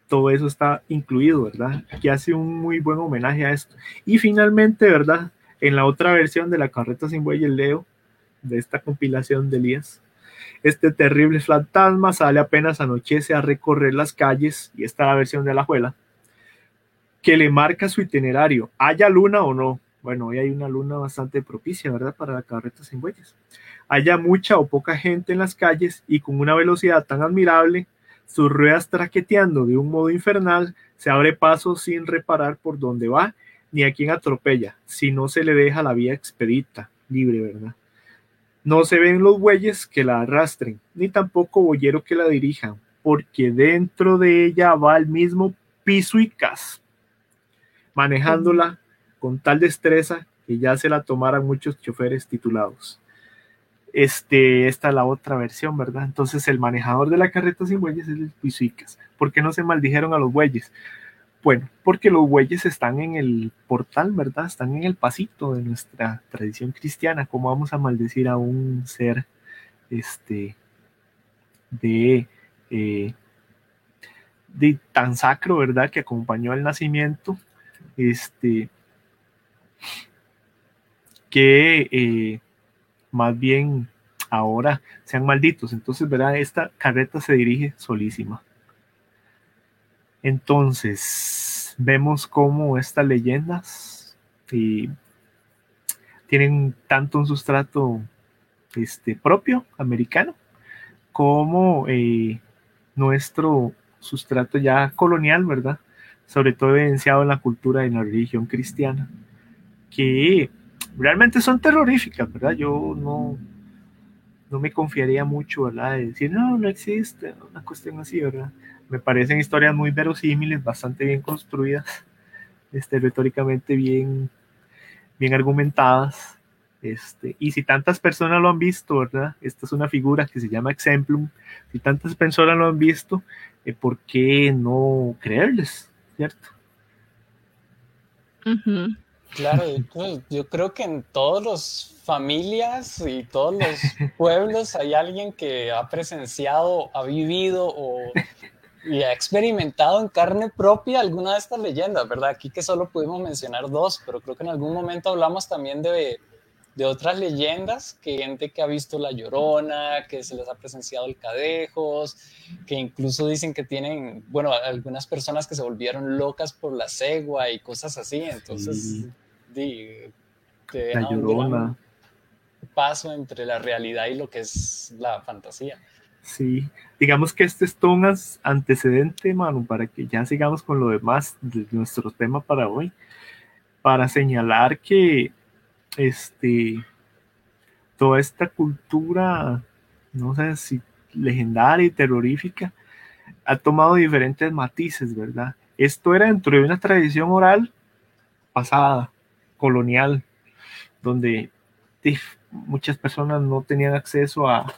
todo eso está incluido, ¿verdad? Aquí hace un muy buen homenaje a esto. Y finalmente, ¿verdad? En la otra versión de la carreta sin buey Leo, de esta compilación de Elías, este terrible fantasma sale apenas anochece a recorrer las calles, y esta es la versión de la abuela, que le marca su itinerario, haya luna o no. Bueno, hoy hay una luna bastante propicia, ¿verdad? Para la carreta sin bueyes. Haya mucha o poca gente en las calles y con una velocidad tan admirable sus ruedas traqueteando de un modo infernal, se abre paso sin reparar por dónde va ni a quién atropella, si no se le deja la vía expedita, libre, ¿verdad? No se ven los bueyes que la arrastren, ni tampoco boyero que la dirijan, porque dentro de ella va el mismo piso y cas, manejándola con tal destreza que ya se la tomaran muchos choferes titulados. Este, esta es la otra versión, ¿verdad? Entonces el manejador de la carreta sin bueyes es el Pisuicas. ¿Por qué no se maldijeron a los bueyes? Bueno, porque los bueyes están en el portal, ¿verdad? Están en el pasito de nuestra tradición cristiana. ¿Cómo vamos a maldecir a un ser este, de, eh, tan sacro, ¿verdad? Que acompañó al nacimiento, este, que eh, más bien ahora sean malditos. Entonces, ¿verdad? Esta carreta se dirige solísima. Entonces, vemos cómo estas leyendas tienen tanto un sustrato este, propio, americano, como eh, nuestro sustrato ya colonial, ¿verdad? Sobre todo evidenciado en la cultura y en la religión cristiana, que realmente son terroríficas, ¿verdad? Yo no, no me confiaría mucho, ¿verdad? De decir, no, no existe, una cuestión así, ¿verdad? Me parecen historias muy verosímiles, bastante bien construidas, este, retóricamente bien, bien argumentadas. Este, y si tantas personas lo han visto, ¿verdad? Esta es una figura que se llama Exemplum. Si tantas personas lo han visto, eh, ¿por qué no creerles? ¿Cierto? Claro, yo, creo que en todas las familias y todos los pueblos hay alguien que ha presenciado, ha vivido o y ha experimentado en carne propia alguna de estas leyendas, ¿verdad? Aquí que solo pudimos mencionar dos, pero creo que en algún momento hablamos también de, de otras leyendas, que gente que ha visto la llorona, que se les ha presenciado el cadejos, que incluso dicen que tienen, bueno, algunas personas que se volvieron locas por la cegua y cosas así, entonces, te la llorona. paso entre la realidad y lo que es la fantasía. Sí, digamos que este es todo un antecedente, mano, para que ya sigamos con lo demás de nuestro tema para hoy, para señalar que este, toda esta cultura, no sé si legendaria y terrorífica, ha tomado diferentes matices, ¿verdad? Esto era dentro de una tradición oral pasada, colonial, donde muchas personas no tenían acceso a,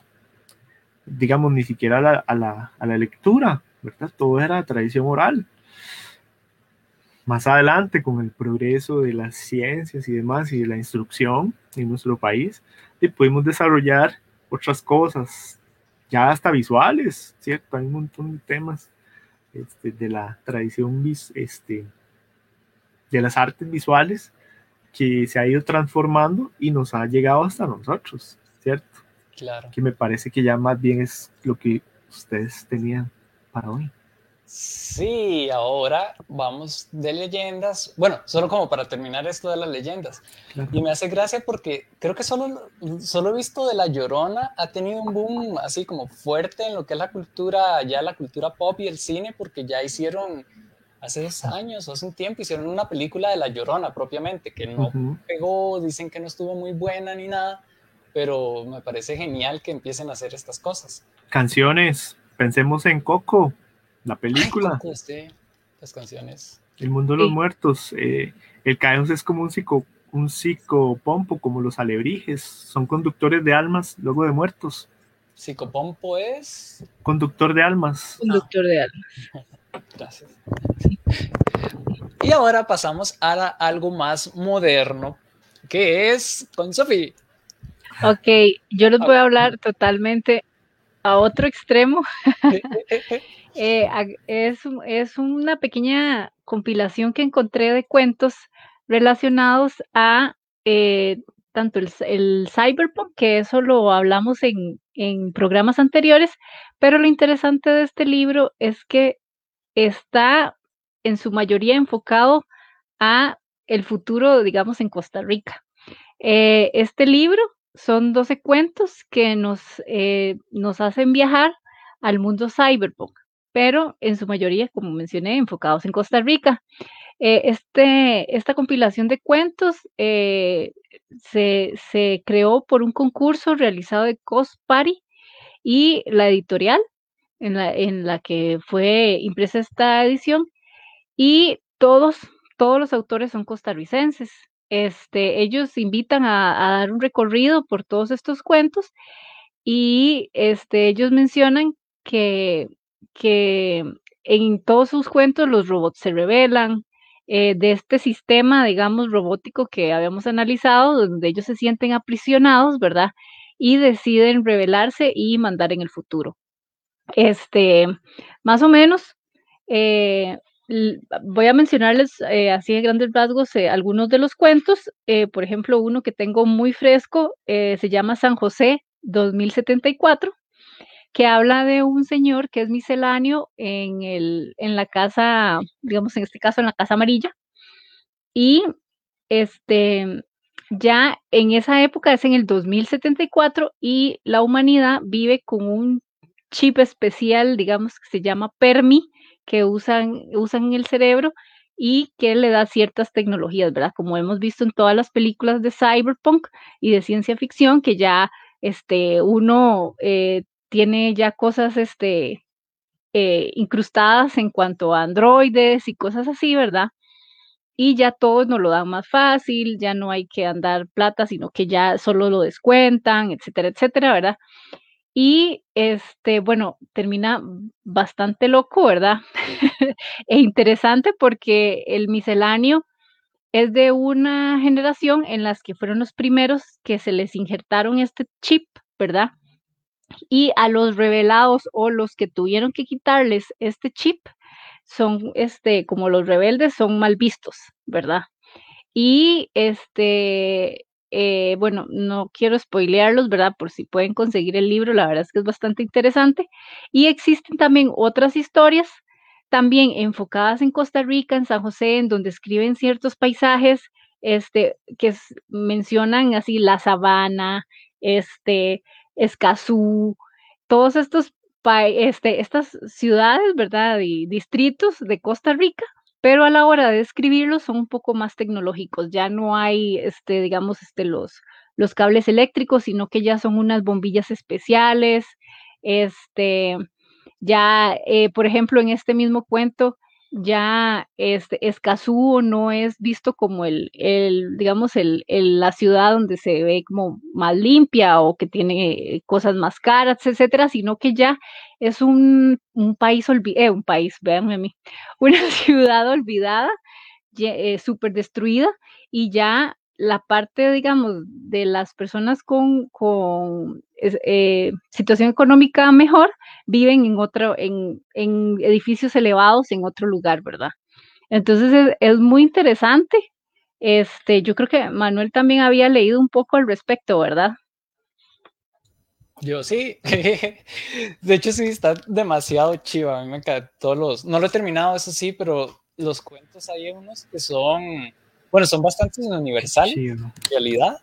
digamos, ni siquiera a la, a la, lectura, ¿verdad? Todo era tradición oral. Más adelante, con el progreso de las ciencias y demás y de la instrucción en nuestro país, pudimos desarrollar otras cosas, ya hasta visuales, ¿cierto? Hay un montón de temas este, de la tradición este, de las artes visuales que se ha ido transformando y nos ha llegado hasta nosotros, ¿cierto? Claro. Que me parece que ya más bien es lo que ustedes tenían para hoy. Sí, ahora vamos de leyendas. Bueno, solo como para terminar esto de las leyendas. Y me hace gracia porque creo que solo, solo he visto de La Llorona ha tenido un boom así como fuerte en lo que es la cultura, ya la cultura pop y el cine, porque ya hicieron hace dos años o hace un tiempo, hicieron una película de La Llorona propiamente, que no pegó, dicen que no estuvo muy buena ni nada, pero me parece genial que empiecen a hacer estas cosas. Canciones, pensemos en Coco, la película. Coco, sí, las canciones. El mundo de los muertos. Eh, el caos es como un psico, un psicopompo, como los alebrijes. Son conductores de almas luego de muertos. ¿Psicopompo es? Conductor de almas. Conductor de almas. Gracias. Y ahora pasamos a algo más moderno, que es con Sofi. Ok, yo les voy a hablar totalmente a otro extremo. Eh, es, es, una pequeña compilación que encontré de cuentos relacionados a eh, tanto el, el, cyberpunk, que eso lo hablamos en, en programas anteriores, pero lo interesante de este libro es que está en su mayoría enfocado a el futuro, digamos, en Costa Rica. Eh, este libro son 12 cuentos que nos, eh, nos hacen viajar al mundo cyberpunk, pero en su mayoría, como mencioné, enfocados en Costa Rica. Eh, este, esta compilación de cuentos se, se, creó por un concurso realizado de Cost y la editorial en la, que fue impresa esta edición y todos, todos los autores son costarricenses. Este, ellos invitan a, dar un recorrido por todos estos cuentos y este, ellos mencionan que, que en todos sus cuentos los robots se revelan, eh, de este sistema, digamos, robótico que habíamos analizado, donde ellos se sienten aprisionados, ¿verdad? Y deciden rebelarse y mandar en el futuro. Este, más o menos, eh, voy a mencionarles eh, así de grandes rasgos algunos de los cuentos. por ejemplo, uno que tengo muy fresco se llama San José 2074 que habla de un señor que es misceláneo en, el, en la casa, digamos en este caso en la casa amarilla, y este, ya en esa época es en el 2074 y la humanidad vive con un chip especial, digamos que se llama PERMI, que usan, usan en el cerebro y que le da ciertas tecnologías, ¿verdad? Como hemos visto en todas las películas de cyberpunk y de ciencia ficción, que ya este, uno eh, tiene ya cosas este, eh, incrustadas en cuanto a androides y cosas así, ¿verdad? Y ya todos nos lo dan más fácil, ya no hay que andar plata, sino que ya solo lo descuentan, etcétera, etcétera, ¿verdad? Y este, bueno, termina bastante loco, ¿verdad? e interesante porque el misceláneo es de una generación en las que fueron los primeros que se les injertaron este chip, ¿verdad? y a los revelados o los que tuvieron que quitarles este chip son, este, como los rebeldes, son mal vistos, ¿verdad? Y este, eh, bueno, no quiero spoilearlos, ¿verdad? Por si pueden conseguir el libro, la verdad es que es bastante interesante. Y existen también otras historias, también enfocadas en Costa Rica, en San José, en donde escriben ciertos paisajes, este, que mencionan así la sabana, este, Escazú, todos estos este, estas ciudades, ¿verdad? Y distritos de Costa Rica, pero a la hora de escribirlos son un poco más tecnológicos. Ya no hay, este, digamos, este, los, los cables eléctricos, sino que ya son unas bombillas especiales. Este, ya, eh, por ejemplo, en este mismo cuento, ya este, Escazú no es visto como el, el digamos, el, la ciudad donde se ve como más limpia o que tiene cosas más caras, etcétera, sino que ya es un, un país eh, un país, véanme a mí, una ciudad olvidada, eh, súper destruida y ya la parte, digamos, de las personas con, eh, situación económica mejor viven en otro, en, edificios elevados en otro lugar, ¿verdad? Entonces es, muy interesante. Este, yo creo que Manuel también había leído un poco al respecto, ¿verdad? Yo sí. De hecho, sí, está demasiado chiva. A mí me encanta todos los. No lo he terminado, eso sí, pero los cuentos hay unos que son bueno, son bastante universales en realidad,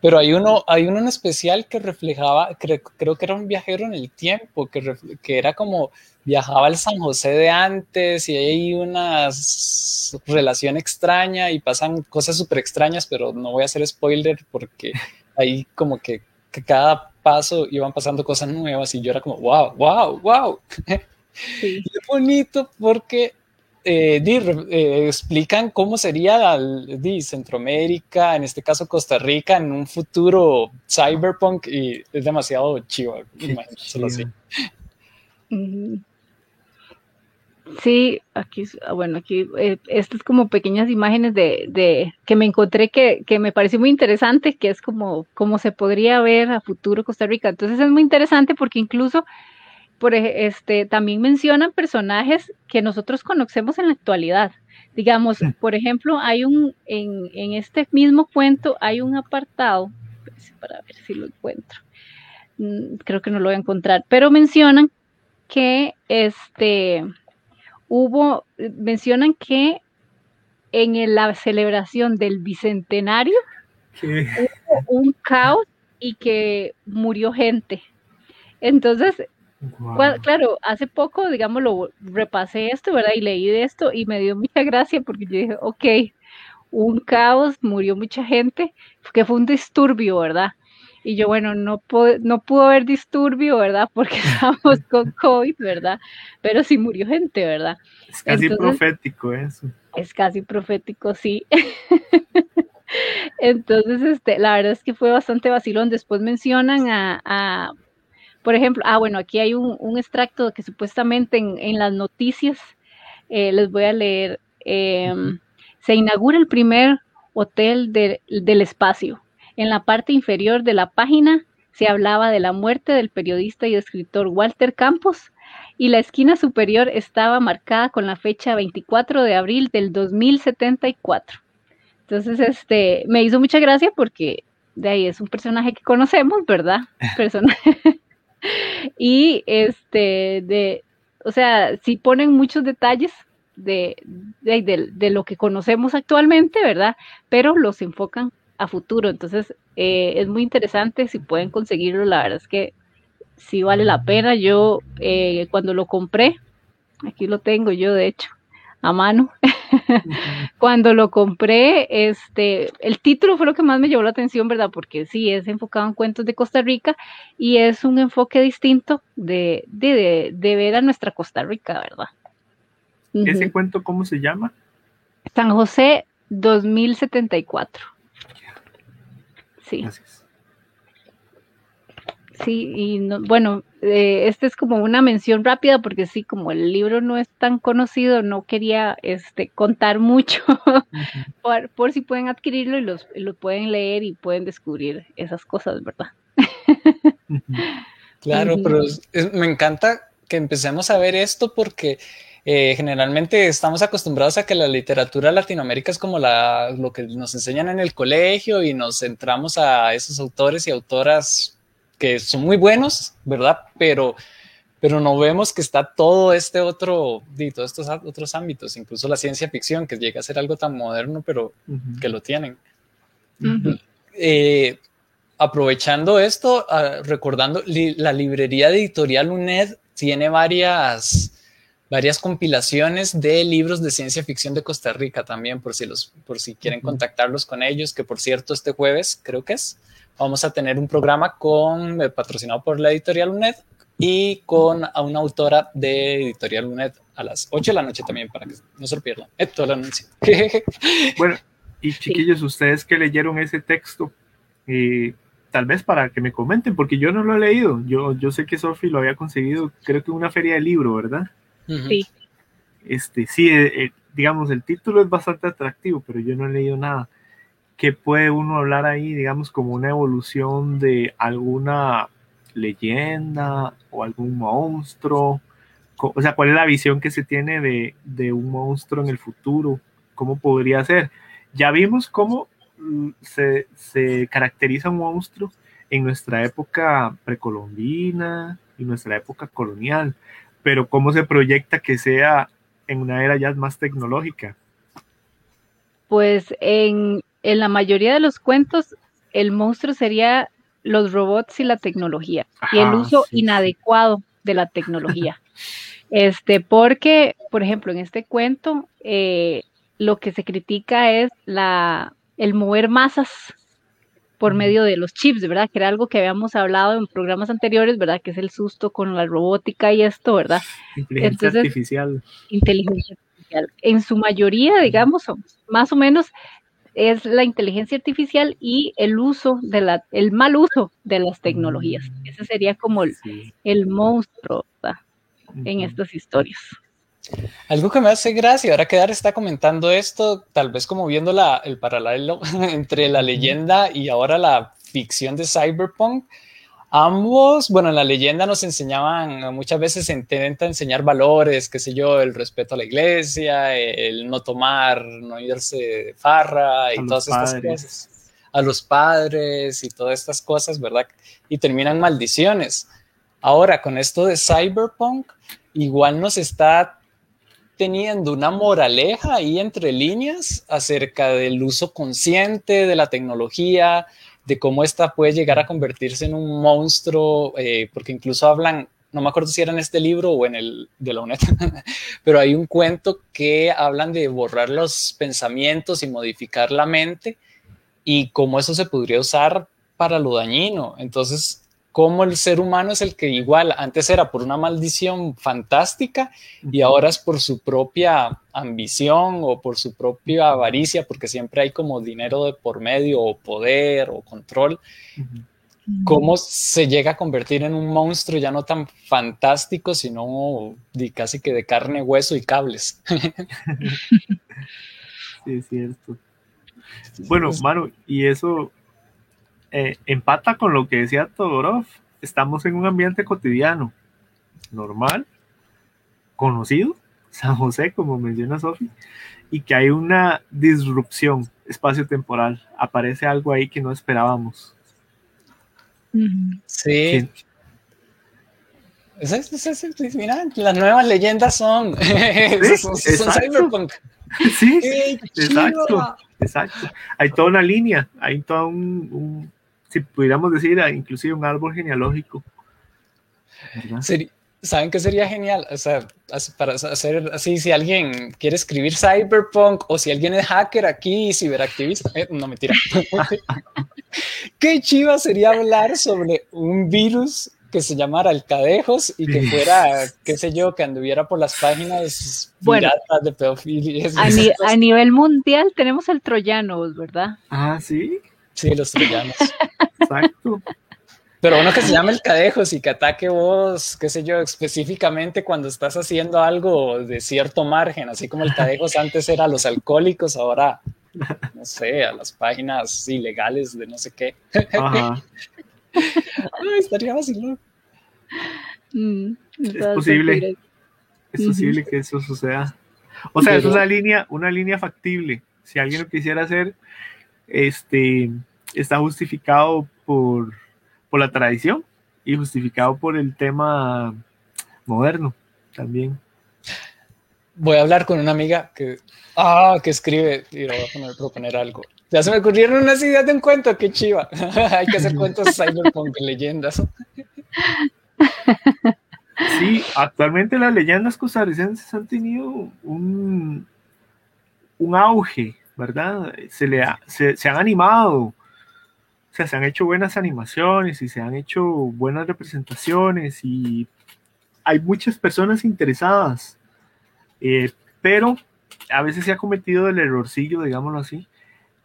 pero hay uno, hay uno en especial que reflejaba, creo que era un viajero en el tiempo, que, que era como viajaba al San José de antes y hay una relación extraña y pasan cosas súper extrañas, pero no voy a hacer spoiler porque ahí como que, que, cada paso iban pasando cosas nuevas y yo era como, wow, wow, wow. Sí. Y es bonito porque eh, eh, explican cómo sería di, Centroamérica, en este caso Costa Rica, en un futuro cyberpunk y es demasiado chivo, así. Sí, aquí, ah, bueno, aquí, eh, estas como pequeñas imágenes de, de que me encontré que, que, me pareció muy interesante, que es como, como se podría ver a futuro Costa Rica. Entonces es muy interesante porque incluso por, este, también mencionan personajes que nosotros conocemos en la actualidad. Digamos, por ejemplo, hay un, en, en, este mismo cuento hay un apartado, para ver si lo encuentro, mm, creo que no lo voy a encontrar, pero mencionan que este, hubo, mencionan que en la celebración del bicentenario hubo un caos y que murió gente. Entonces, Claro, hace poco, digamos, lo repasé esto, ¿verdad? Y leí de esto y me dio mucha gracia porque yo dije, ok, un caos, murió mucha gente, que fue un disturbio, ¿verdad? Y yo, bueno, no, no pudo haber disturbio, ¿verdad? Porque estábamos con COVID, ¿verdad? Pero sí murió gente, ¿verdad? Es casi profético eso. Es casi profético, sí. Entonces, este, la verdad es que fue bastante vacilón. Después mencionan a por ejemplo, ah, bueno, aquí hay un, extracto que supuestamente en, las noticias, eh, les voy a leer, em, se inaugura el primer hotel del espacio. En la parte inferior de la página se hablaba de la muerte del periodista y escritor Walter Campos y la esquina superior estaba marcada con la fecha 24 de abril del 2074. Entonces, este, me hizo mucha gracia porque de ahí es un personaje que conocemos, ¿verdad? Personaje. y este, de, o sea, sí ponen muchos detalles de, de, lo que conocemos actualmente, ¿verdad? Pero los enfocan a futuro. Entonces, eh, es muy interesante si pueden conseguirlo. La verdad es que sí vale la pena. Yo, eh, cuando lo compré, aquí lo tengo yo, de hecho, a mano. Cuando lo compré, este, el título fue lo que más me llevó la atención, ¿verdad? Porque sí, es enfocado en cuentos de Costa Rica y es un enfoque distinto de, de, ver a nuestra Costa Rica, ¿verdad? ¿Ese cuento cómo se llama? San José 2074. Sí. Gracias. Sí, y bueno, eh, este es como una mención rápida porque sí, como el libro no es tan conocido, no quería este, contar mucho por, si pueden adquirirlo y los, lo pueden leer y pueden descubrir esas cosas, ¿verdad? claro, pero me encanta que empecemos a ver esto porque eh, generalmente estamos acostumbrados a que la literatura latinoamérica es como la, lo que nos enseñan en el colegio y nos centramos a esos autores y autoras que son muy buenos, ¿verdad? Pero, pero no vemos que está todo este otro, y todos estos otros ámbitos, incluso la ciencia ficción, que llega a ser algo tan moderno, pero que lo tienen. Eh, aprovechando esto, ah, recordando, la librería editorial UNED tiene varias, varias compilaciones de libros de ciencia ficción de Costa Rica también, por si, los, por si quieren contactarlos con ellos, que por cierto este jueves creo que es, vamos a tener un programa con, eh, patrocinado por la editorial UNED y con a una autora de editorial UNED a las 8 de la noche también para que no se lo pierdan. Esto lo anuncio. bueno, y chiquillos, ustedes que leyeron ese texto, eh, tal vez para que me comenten, porque yo no lo he leído. Yo, yo sé que Sofi lo había conseguido, creo que en una feria de libro, ¿verdad? Sí. Este, sí, eh, digamos, el título es bastante atractivo, pero yo no he leído nada. ¿Qué puede uno hablar ahí, digamos, como una evolución de alguna leyenda o algún monstruo? O sea, ¿cuál es la visión que se tiene de, un monstruo en el futuro? ¿Cómo podría ser? Ya vimos cómo mm, se, se caracteriza un monstruo en nuestra época precolombina y nuestra época colonial, pero cómo se proyecta que sea en una era ya más tecnológica. Pues en, en la mayoría de los cuentos, el monstruo sería los robots y la tecnología y el uso inadecuado de la tecnología. este, porque, por ejemplo, en este cuento, eh, lo que se critica es la, el mover masas por medio de los chips, ¿verdad? Que era algo que habíamos hablado en programas anteriores, ¿verdad? Que es el susto con la robótica y esto, ¿verdad? Inteligencia artificial. Inteligencia artificial. En su mayoría, digamos, más o menos es la inteligencia artificial y el uso de la, el mal uso de las tecnologías. Mm. Ese sería como el, monstruo en estas historias. Algo que me hace gracia, ahora que Dar está comentando esto, tal vez como viendo la, el paralelo entre la leyenda y ahora la ficción de Cyberpunk, Ambos, bueno, en la leyenda nos enseñaban, muchas veces se intenta enseñar valores, qué sé yo, el respeto a la iglesia, el no tomar, no irse de farra y todas estas cosas. A los padres y todas estas cosas, ¿verdad? Y terminan maldiciones. Ahora, con esto de Cyberpunk, igual nos está teniendo una moraleja ahí entre líneas acerca del uso consciente de la tecnología, de cómo esta puede llegar a convertirse en un monstruo, eh, porque incluso hablan, no me acuerdo si era en este libro o en el de la UNED, pero hay un cuento que hablan de borrar los pensamientos y modificar la mente y cómo eso se podría usar para lo dañino. Entonces, cómo el ser humano es el que igual antes era por una maldición fantástica y ahora es por su propia ambición o por su propia avaricia, porque siempre hay como dinero de por medio o poder o control. cómo se llega a convertir en un monstruo ya no tan fantástico, sino casi que de carne, hueso y cables. sí, es cierto. Bueno, Manu, y eso eh, empata con lo que decía Todorov. Estamos en un ambiente cotidiano, normal, conocido, San José, como menciona Sofi, y que hay una disrupción espacio-temporal. Aparece algo ahí que no esperábamos. Sí. mira, las nuevas leyendas son, son, cyberpunk. Sí, exacto, exacto. Hay toda una línea, hay todo un, si pudiéramos decir, inclusive un árbol genealógico. ¿Saben qué sería genial? O sea, para hacer así, si alguien quiere escribir cyberpunk o si alguien es hacker aquí, ciberactivista, eh, no mentira. qué chiva sería hablar sobre un virus que se llamara el Cadejos y que fuera, qué sé yo, que anduviera por las páginas piratas de pedofilia. A, nivel mundial tenemos el troyano, ¿verdad? Ah, sí. Sí, los troyanos. Exacto. Pero uno que se llame el cadejos y que ataque vos, qué sé yo, específicamente cuando estás haciendo algo de cierto margen, así como el cadejos antes era a los alcohólicos, ahora, no sé, a las páginas ilegales de no sé qué. Ajá. Ay, estaría vacilón. Mm, es posible. Es posible que eso suceda. O sea, es una línea, una línea factible. Si alguien lo quisiera hacer, este está justificado por por la tradición y justificado por el tema moderno también. Voy a hablar con una amiga que, ah, que escribe y le voy a proponer algo. Ya se me ocurrieron unas ideas de un cuento, qué chiva. Hay que hacer cuentos cyberpunk, leyendas. Sí, actualmente las leyendas costarricenses han tenido un, un auge, ¿verdad? Se, le se, se han animado o sea, se han hecho buenas animaciones y se han hecho buenas representaciones y hay muchas personas interesadas, eh, pero a veces se ha cometido el errorcillo, digámoslo así,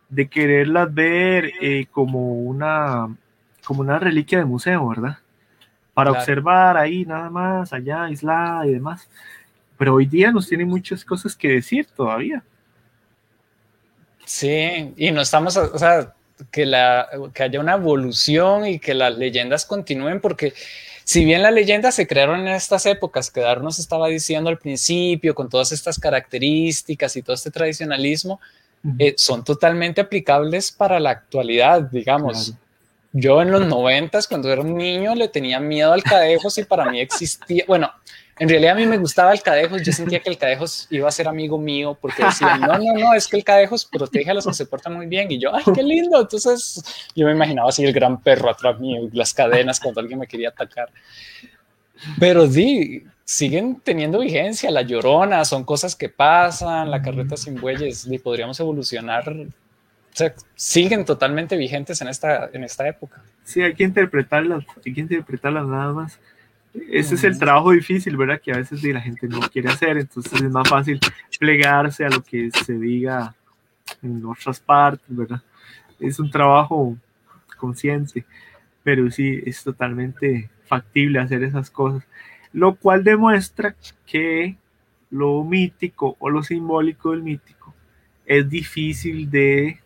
de quererlas ver eh, como, una, como una reliquia de museo, ¿verdad? Para observar ahí nada más, allá, aislada y demás. Pero hoy día nos tiene muchas cosas que decir todavía. Sí, y no estamos, o sea, que, la, que haya una evolución y que las leyendas continúen, porque si bien las leyendas se crearon en estas épocas, que Dar nos estaba diciendo al principio, con todas estas características y todo este tradicionalismo, eh, son totalmente aplicables para la actualidad, digamos. Yo en los noventas, cuando era un niño, le tenía miedo al cadejos y para mí existía, bueno, en realidad a mí me gustaba el Cadejos, yo sentía que el Cadejos iba a ser amigo mío porque decía, no, no, no, es que el Cadejos protege a los que se portan muy bien y yo, ay, qué lindo. Entonces yo me imaginaba así el gran perro atrás mío, las cadenas cuando alguien me quería atacar. Pero sí, siguen teniendo vigencia, la llorona, son cosas que pasan, la carreta sin bueyes, y podríamos evolucionar. O sea, siguen totalmente vigentes en esta, en esta época. Sí, hay que interpretarlas, hay que interpretarlas nada más ese es el trabajo difícil, ¿verdad? Que a veces la gente no quiere hacer, entonces es más fácil plegarse a lo que se diga en otras partes, ¿verdad? Es un trabajo consciente, pero sí es totalmente factible hacer esas cosas, lo cual demuestra que lo mítico o lo simbólico del mítico es difícil de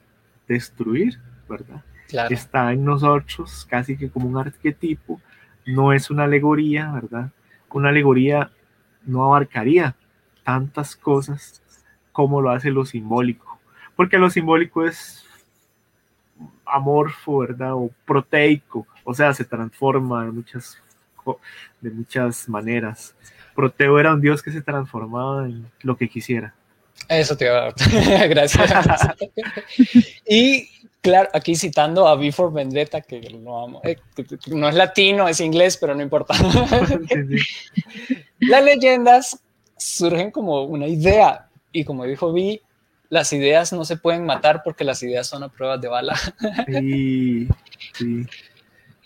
destruir, ¿verdad? Está en nosotros casi que como un arquetipo no es una alegoría, ¿verdad? Una alegoría no abarcaría tantas cosas como lo hace lo simbólico, porque lo simbólico es amorfo, ¿verdad? O proteico, o sea, se transforma de muchas, de muchas maneras. Proteo era un dios que se transformaba en lo que quisiera. Eso te va a dar. Gracias. y Claro, aquí citando a Before Vendetta, que lo amo. Eh, no es latino, es inglés, pero no importa. Las leyendas surgen como una idea y como dijo Vi, las ideas no se pueden matar porque las ideas son a prueba de bala. Sí, sí.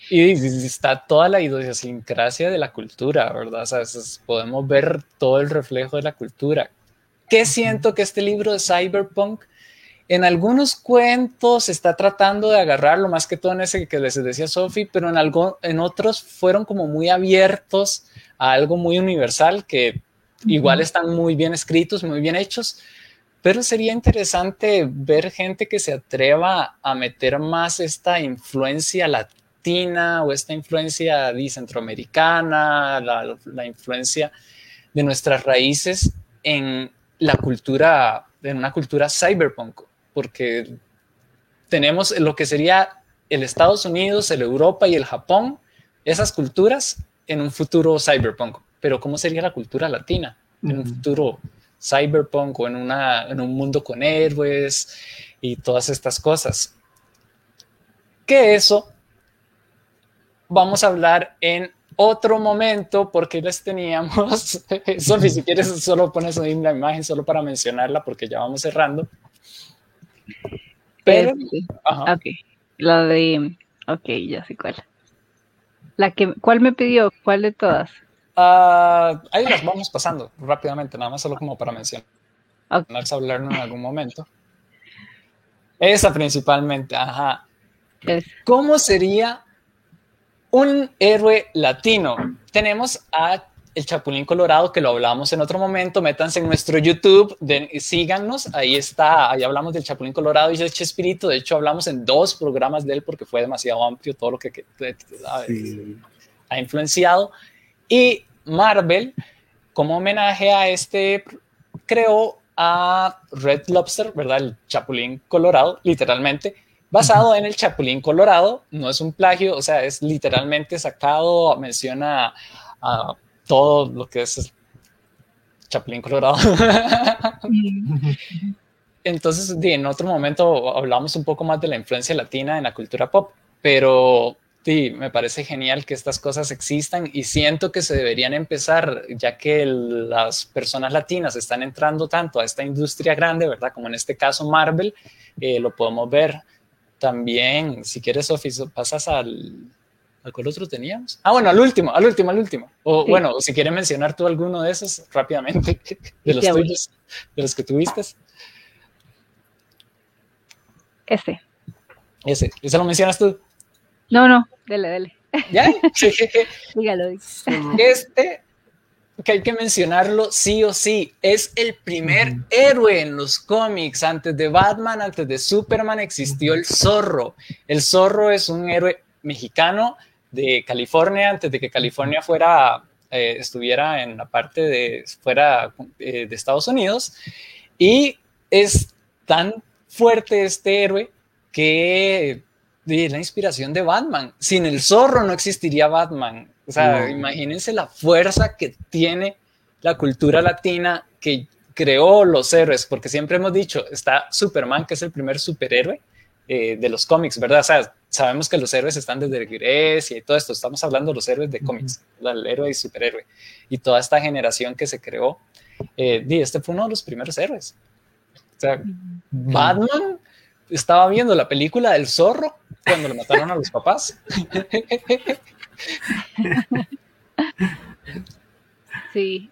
Y está toda la idiosincrasia de la cultura, ¿verdad? O sea, podemos ver todo el reflejo de la cultura. ¿Qué siento que este libro de Cyberpunk En algunos cuentos está tratando de agarrarlo, más que todo en ese que les decía Sophie, pero en, algo, en otros fueron como muy abiertos a algo muy universal que igual están muy bien escritos, muy bien hechos, pero sería interesante ver gente que se atreva a meter más esta influencia latina o esta influencia centroamericana, la, la influencia de nuestras raíces en la cultura, en una cultura cyberpunk porque tenemos lo que sería el Estados Unidos, el Europa y el Japón, esas culturas en un futuro cyberpunk. Pero ¿cómo sería la cultura latina en un futuro cyberpunk o en, una, en un mundo con héroes y todas estas cosas? Que eso vamos a hablar en otro momento porque les teníamos, Sofi, si quieres solo pones ahí la imagen solo para mencionarla porque ya vamos cerrando. Pero, ok, la de, ok, ya sé cuál. La que, ¿cuál me pidió? ¿Cuál de todas? Uh, ahí las vamos pasando rápidamente, nada más solo como para mencionar. Vamos a hablar en algún momento. Esa principalmente, ajá. ¿Cómo sería un héroe latino? Tenemos a el Chapulín Colorado, que lo hablábamos en otro momento, métanse en nuestro YouTube, síganos, ahí está, ahí hablamos del Chapulín Colorado y del Chespirito, de hecho hablamos en dos programas de él porque fue demasiado amplio todo lo que, ha influenciado. Y Marvel, como homenaje a este, creó a Red Lobster, ¿verdad? El Chapulín Colorado, literalmente, basado en el Chapulín Colorado, no es un plagio, o sea, es literalmente sacado, menciona a todo lo que es Chapulín Colorado. Entonces, en otro momento hablamos un poco más de la influencia latina en la cultura pop, pero sí, me parece genial que estas cosas existan y siento que se deberían empezar, ya que las personas latinas están entrando tanto a esta industria grande, ¿verdad? Como en este caso Marvel, eh, lo podemos ver. También, si quieres, Sofi, pasas al, ¿Al cuál otro teníamos? Ah, bueno, al último, al último, al último. O bueno, si quieres mencionar tú alguno de esos rápidamente, de los tuyos, de los que tuviste. Ese. Ese, ¿ese lo mencionas tú? No, no, dele, dele. ¿Ya? Dígalo. Este, que hay que mencionarlo sí o sí, es el primer héroe en los cómics. Antes de Batman, antes de Superman, existió el zorro. El zorro es un héroe mexicano de California, antes de que California fuera, eh, estuviera en la parte de, fuera eh, de Estados Unidos. Y es tan fuerte este héroe que es la inspiración de Batman. Sin el zorro no existiría Batman. O sea, imagínense la fuerza que tiene la cultura latina que creó los héroes, porque siempre hemos dicho, está Superman, que es el primer superhéroe, eh, de los cómics, ¿verdad? O sea, sabemos que los héroes están desde Grecia y todo esto, estamos hablando de los héroes de cómics, el héroe y superhéroe, y toda esta generación que se creó, eh, este fue uno de los primeros héroes. O sea, Batman estaba viendo la película del zorro cuando le mataron a los papás. Sí.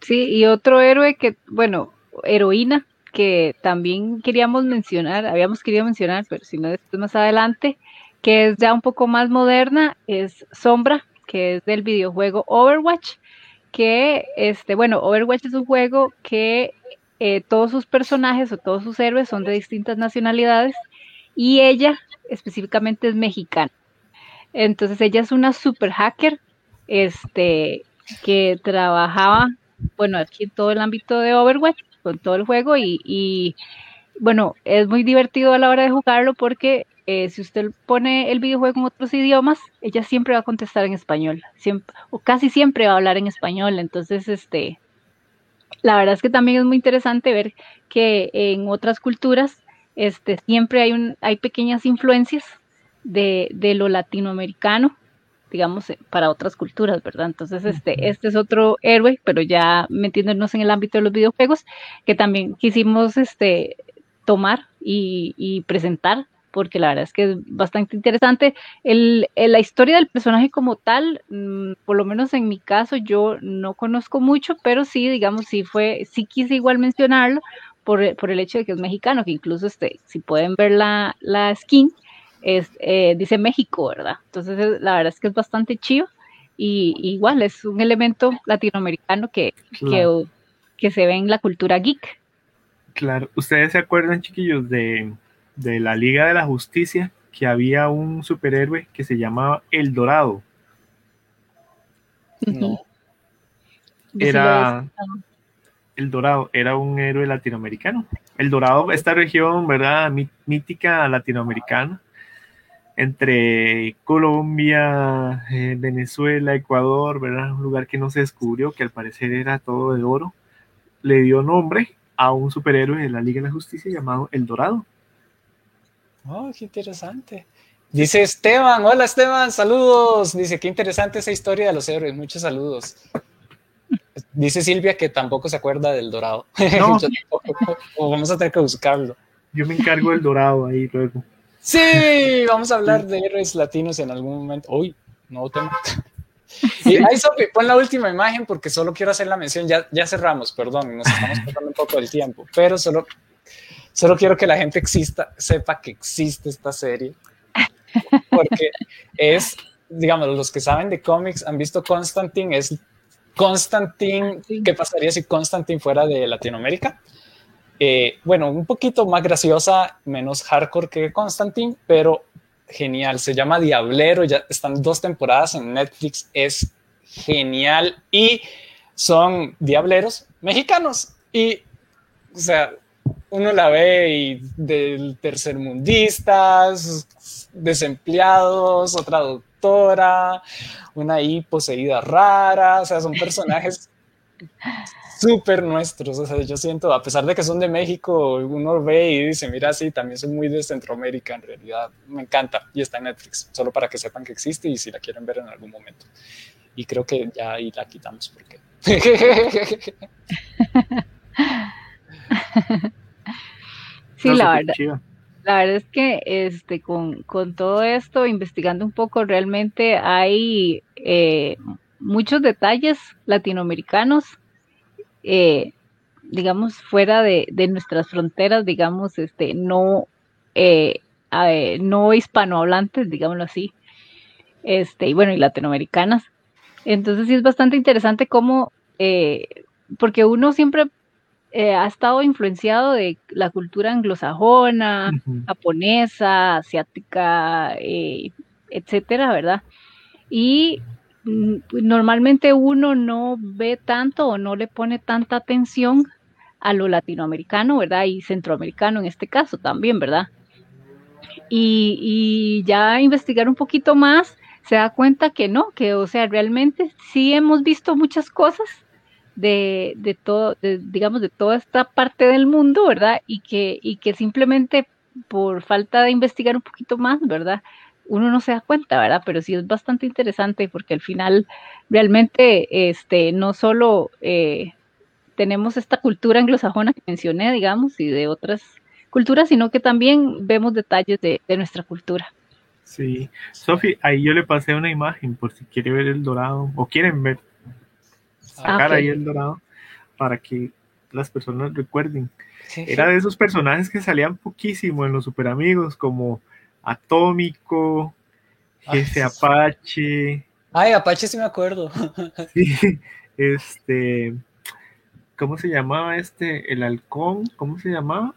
Sí, y otro héroe que, bueno, heroína que también queríamos mencionar, habíamos querido mencionar, pero si no después más adelante, que es ya un poco más moderna, es Sombra, que es del videojuego Overwatch, que este, bueno, Overwatch es un juego que eh, todos sus personajes o todos sus héroes son de distintas nacionalidades y ella específicamente es mexicana. Entonces ella es una super hacker, este, que trabajaba, bueno, aquí en todo el ámbito de Overwatch con todo el juego y, bueno, es muy divertido a la hora de jugarlo porque eh, si usted pone el videojuego en otros idiomas, ella siempre va a contestar en español, siempre, o casi siempre va a hablar en español, entonces este, la verdad es que también es muy interesante ver que en otras culturas este, siempre hay, un, hay pequeñas influencias de lo latinoamericano digamos, eh, para otras culturas, ¿verdad? Entonces, este, este es otro héroe, pero ya metiéndonos en el ámbito de los videojuegos, que también quisimos este, tomar y, presentar, porque la verdad es que es bastante interesante. El, la historia del personaje como tal, mm, por lo menos en mi caso, yo no conozco mucho, pero sí, digamos, sí fue, sí quise igual mencionarlo, por, el hecho de que es mexicano, que incluso este, si pueden ver la, la skin, es, eh, dice México, ¿verdad? Entonces la verdad es que es bastante chido y igual es un elemento latinoamericano que, que, que, se ve en la cultura geek. Claro, ¿ustedes se acuerdan, chiquillos, de, de la Liga de la Justicia? Que había un superhéroe que se llamaba El Dorado. No. Era El Dorado, era un héroe latinoamericano. El Dorado, esta región, ¿verdad? Mítica latinoamericana, entre Colombia, eh, Venezuela, Ecuador, ¿verdad? Un lugar que no se descubrió, que al parecer era todo de oro, le dio nombre a un superhéroe de la Liga de la Justicia llamado El Dorado. Oh, qué interesante. Dice Esteban, hola Esteban, saludos. Dice, qué interesante esa historia de los héroes, muchos saludos. Dice Silvia que tampoco se acuerda del dorado. No. vamos a tener que buscarlo. Yo me encargo del dorado ahí luego. Sí, vamos a hablar de héroes latinos en algún momento. Uy, nuevo tema. Y ahí, Sophie, pon la última imagen porque solo quiero hacer la mención. Ya, ya cerramos, perdón, nos estamos pasando un poco del tiempo, pero solo, solo quiero que la gente exista, sepa que existe esta serie. Porque es, digamos, los que saben de cómics han visto Constantine, es Constantine, ¿qué pasaría si Constantine fuera de Latinoamérica? Eh, bueno, un poquito más graciosa, menos hardcore que Constantine, pero genial. Se llama Diablero, ya están dos temporadas en Netflix, es genial y son diableros mexicanos. Y, o sea, uno la ve y del tercermundistas, desempleados, otra doctora, una ahí poseída rara, o sea, son personajes súper nuestros. O sea, yo siento, a pesar de que son de México, uno ve y dice, mira, sí, también son muy de Centroamérica en realidad. Me encanta y está en Netflix, solo para que sepan que existe y si la quieren ver en algún momento. Y creo que ya ahí la quitamos porque... sí, la verdad. La verdad es que este, con, con, todo esto, investigando un poco, realmente hay eh, muchos detalles latinoamericanos eh, digamos, fuera de, nuestras fronteras, digamos, este, no, eh, no hispanohablantes, digámoslo así, este, y bueno, y latinoamericanas. Entonces sí es bastante interesante cómo, eh, porque uno siempre ha estado influenciado de la cultura anglosajona, japonesa, asiática, etcétera, ¿verdad? Y normalmente uno no ve tanto o no le pone tanta atención a lo latinoamericano, ¿verdad? Y centroamericano en este caso también, ¿verdad? Y, ya investigar un poquito más se da cuenta que no, que o sea, realmente sí hemos visto muchas cosas de, todo, digamos, de toda esta parte del mundo, ¿verdad? Y que simplemente por falta de investigar un poquito más, ¿verdad? Uno no se da cuenta, ¿verdad? Pero sí es bastante interesante porque al final realmente este, no solo eh, tenemos esta cultura anglosajona que mencioné, digamos, y de otras culturas, sino que también vemos detalles de, nuestra cultura. Sí, Sofi, ahí yo le pasé una imagen por si quiere ver el dorado o quieren ver, sacar ah, ahí el dorado para que las personas recuerden. Era de esos personajes que salían poquísimo en los super amigos, como Atómico, ese Apache. Ay, Apache sí me acuerdo. Sí, este, ¿cómo se llamaba este? El halcón, ¿cómo se llamaba?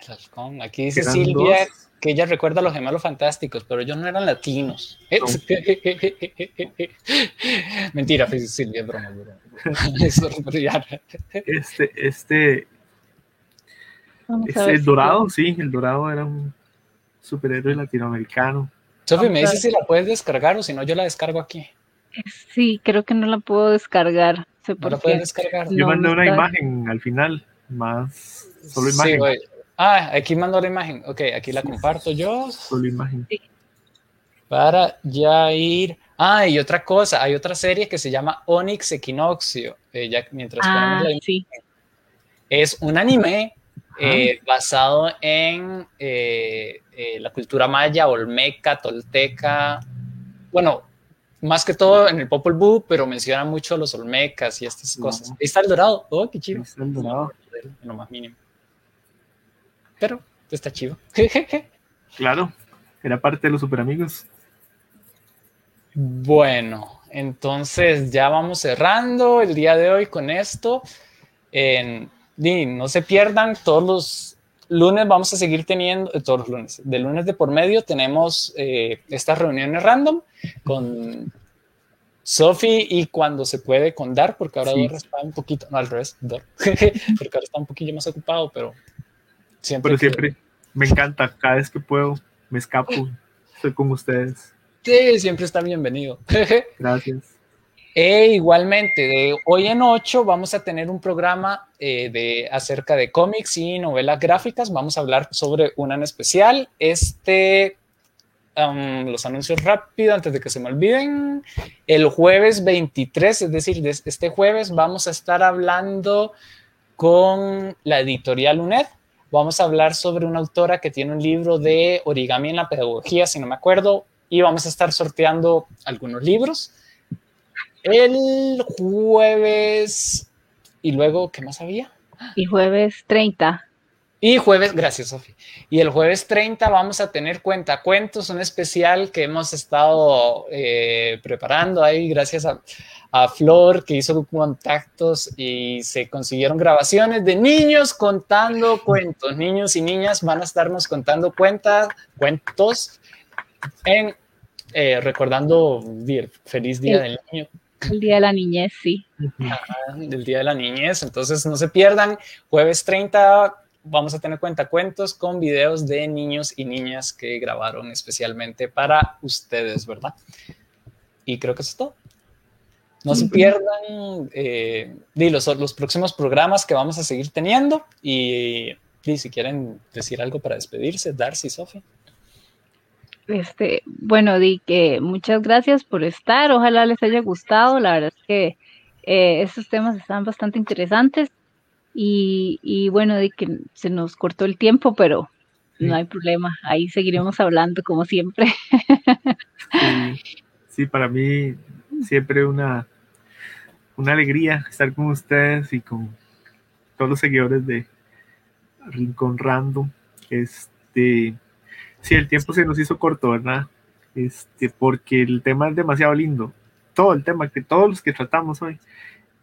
El halcón, aquí dice Silvia que ella recuerda a los gemelos fantásticos, pero ellos no eran latinos. Mentira, Silvia, broma, broma. este, este, este el dorado, sí, el dorado era un superhéroe latinoamericano. Sofi, me dice si la puedes descargar o si no, yo la descargo aquí. Sí, creo que no la puedo descargar. no la puedes descargar. Yo mandé una imagen al final, más solo imagen. ah, aquí mando la imagen. Ok, aquí la comparto yo. Solo imagen. Para ya ir. Ah, y otra cosa, hay otra serie que se llama Onyx Equinoccio. Eh, ya, mientras ah, sí. Es un anime eh, basado en eh, eh, la cultura maya, olmeca, tolteca. Bueno, más que todo en el Popol Vuh, pero menciona mucho los Olmecas y estas cosas. Ahí está el dorado. Oh, qué chido. está el dorado. En lo más mínimo. Pero está chido. claro, era parte de los super amigos. Bueno, entonces ya vamos cerrando el día de hoy con esto. En, no se pierdan todos los lunes vamos a seguir teniendo, eh, todos los lunes, de lunes de por medio tenemos eh, estas reuniones random con Sophie y cuando se puede con Dar, porque ahora Dar está un poquito, no al revés, Dar, porque ahora está un poquillo más ocupado, pero siempre. Pero siempre me encanta, cada vez que puedo me escapo, estoy con ustedes. Sí, siempre está bienvenido. Gracias. E igualmente, hoy en 8 vamos a tener un programa eh, de, acerca de cómics y novelas gráficas. Vamos a hablar sobre una en especial. Este, los anuncios rápido antes de que se me olviden. El jueves 23, es decir, este jueves vamos a estar hablando con la editorial UNED. Vamos a hablar sobre una autora que tiene un libro de origami en la pedagogía, si no me acuerdo, y vamos a estar sorteando algunos libros. El jueves. ¿Y luego qué más había? Y jueves 30. Y jueves, gracias Sofía. Y el jueves 30 vamos a tener cuentacuentos, un especial que hemos estado eh, preparando ahí gracias a, a, Flor que hizo contactos y se consiguieron grabaciones de niños contando cuentos. Niños y niñas van a estarnos contando cuentas, cuentos en eh, recordando el feliz día del niño. El Día de la Niñez, sí. el Día de la Niñez. Entonces, no se pierdan. Jueves 30 vamos a tener cuentacuentos con videos de niños y niñas que grabaron especialmente para ustedes, ¿verdad? Y creo que eso es todo. No se pierdan eh, los, los, próximos programas que vamos a seguir teniendo y, y si quieren decir algo para despedirse, Darcy, Sophie. Este, bueno, di que muchas gracias por estar. Ojalá les haya gustado. La verdad es que eh, estos temas están bastante interesantes. Y, bueno, di que se nos cortó el tiempo, pero no hay problema. Ahí seguiremos hablando como siempre. Sí, para mí siempre una, una alegría estar con ustedes y con todos los seguidores de Rincón Random. Este Sí, el tiempo se nos hizo corto, ¿verdad? Este, porque el tema es demasiado lindo. Todo el tema, que todos los que tratamos hoy.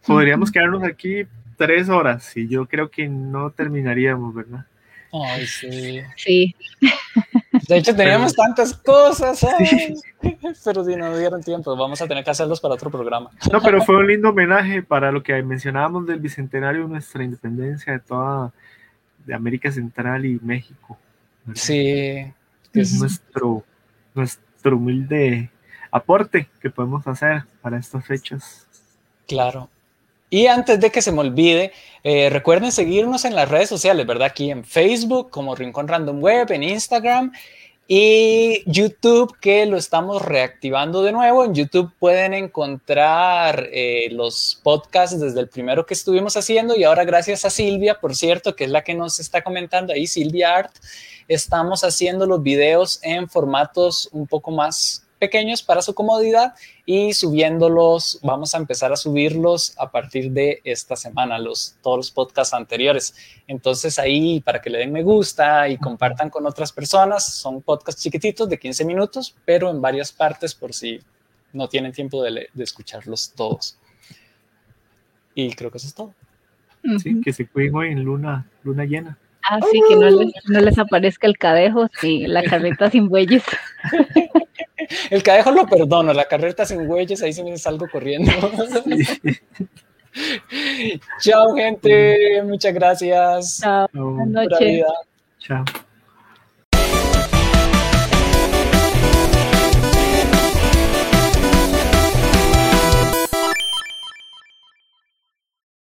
Podríamos quedarnos aquí tres horas y yo creo que no terminaríamos, ¿verdad? Ay, sí. Sí. De hecho, teníamos tantas cosas, pero si no dieron tiempo, vamos a tener que hacerlos para otro programa. No, pero fue un lindo homenaje para lo que mencionábamos del bicentenario de nuestra independencia de toda de América Central y México. Sí, es nuestro, nuestro humilde aporte que podemos hacer para estas fechas. Claro. Y antes de que se me olvide, eh, recuerden seguirnos en las redes sociales, ¿verdad? Aquí en Facebook como Rincón Random Web, en Instagram y YouTube, que lo estamos reactivando de nuevo. En YouTube pueden encontrar eh, los podcasts desde el primero que estuvimos haciendo y ahora gracias a Silvia, por cierto, que es la que nos está comentando ahí, Silvia Art, estamos haciendo los videos en formatos un poco más pequeños para su comodidad y subiéndolos, vamos a empezar a subirlos a partir de esta semana, los, todos los podcasts anteriores. Entonces ahí para que le den me gusta y compartan con otras personas, son podcasts chiquititos de 15 minutos, pero en varias partes por si no tienen tiempo de, de escucharlos todos. Y creo que eso es todo. Sí, que se cuiden hoy en luna, luna llena. Así ah, que no les, no les aparezca el cadejo y la carreta sin bueyes. El cadejo lo perdono, la carreta sin bueyes, ahí sí me salgo corriendo. Chao, gente. Muchas gracias. Chao. Buenas noches. Chao.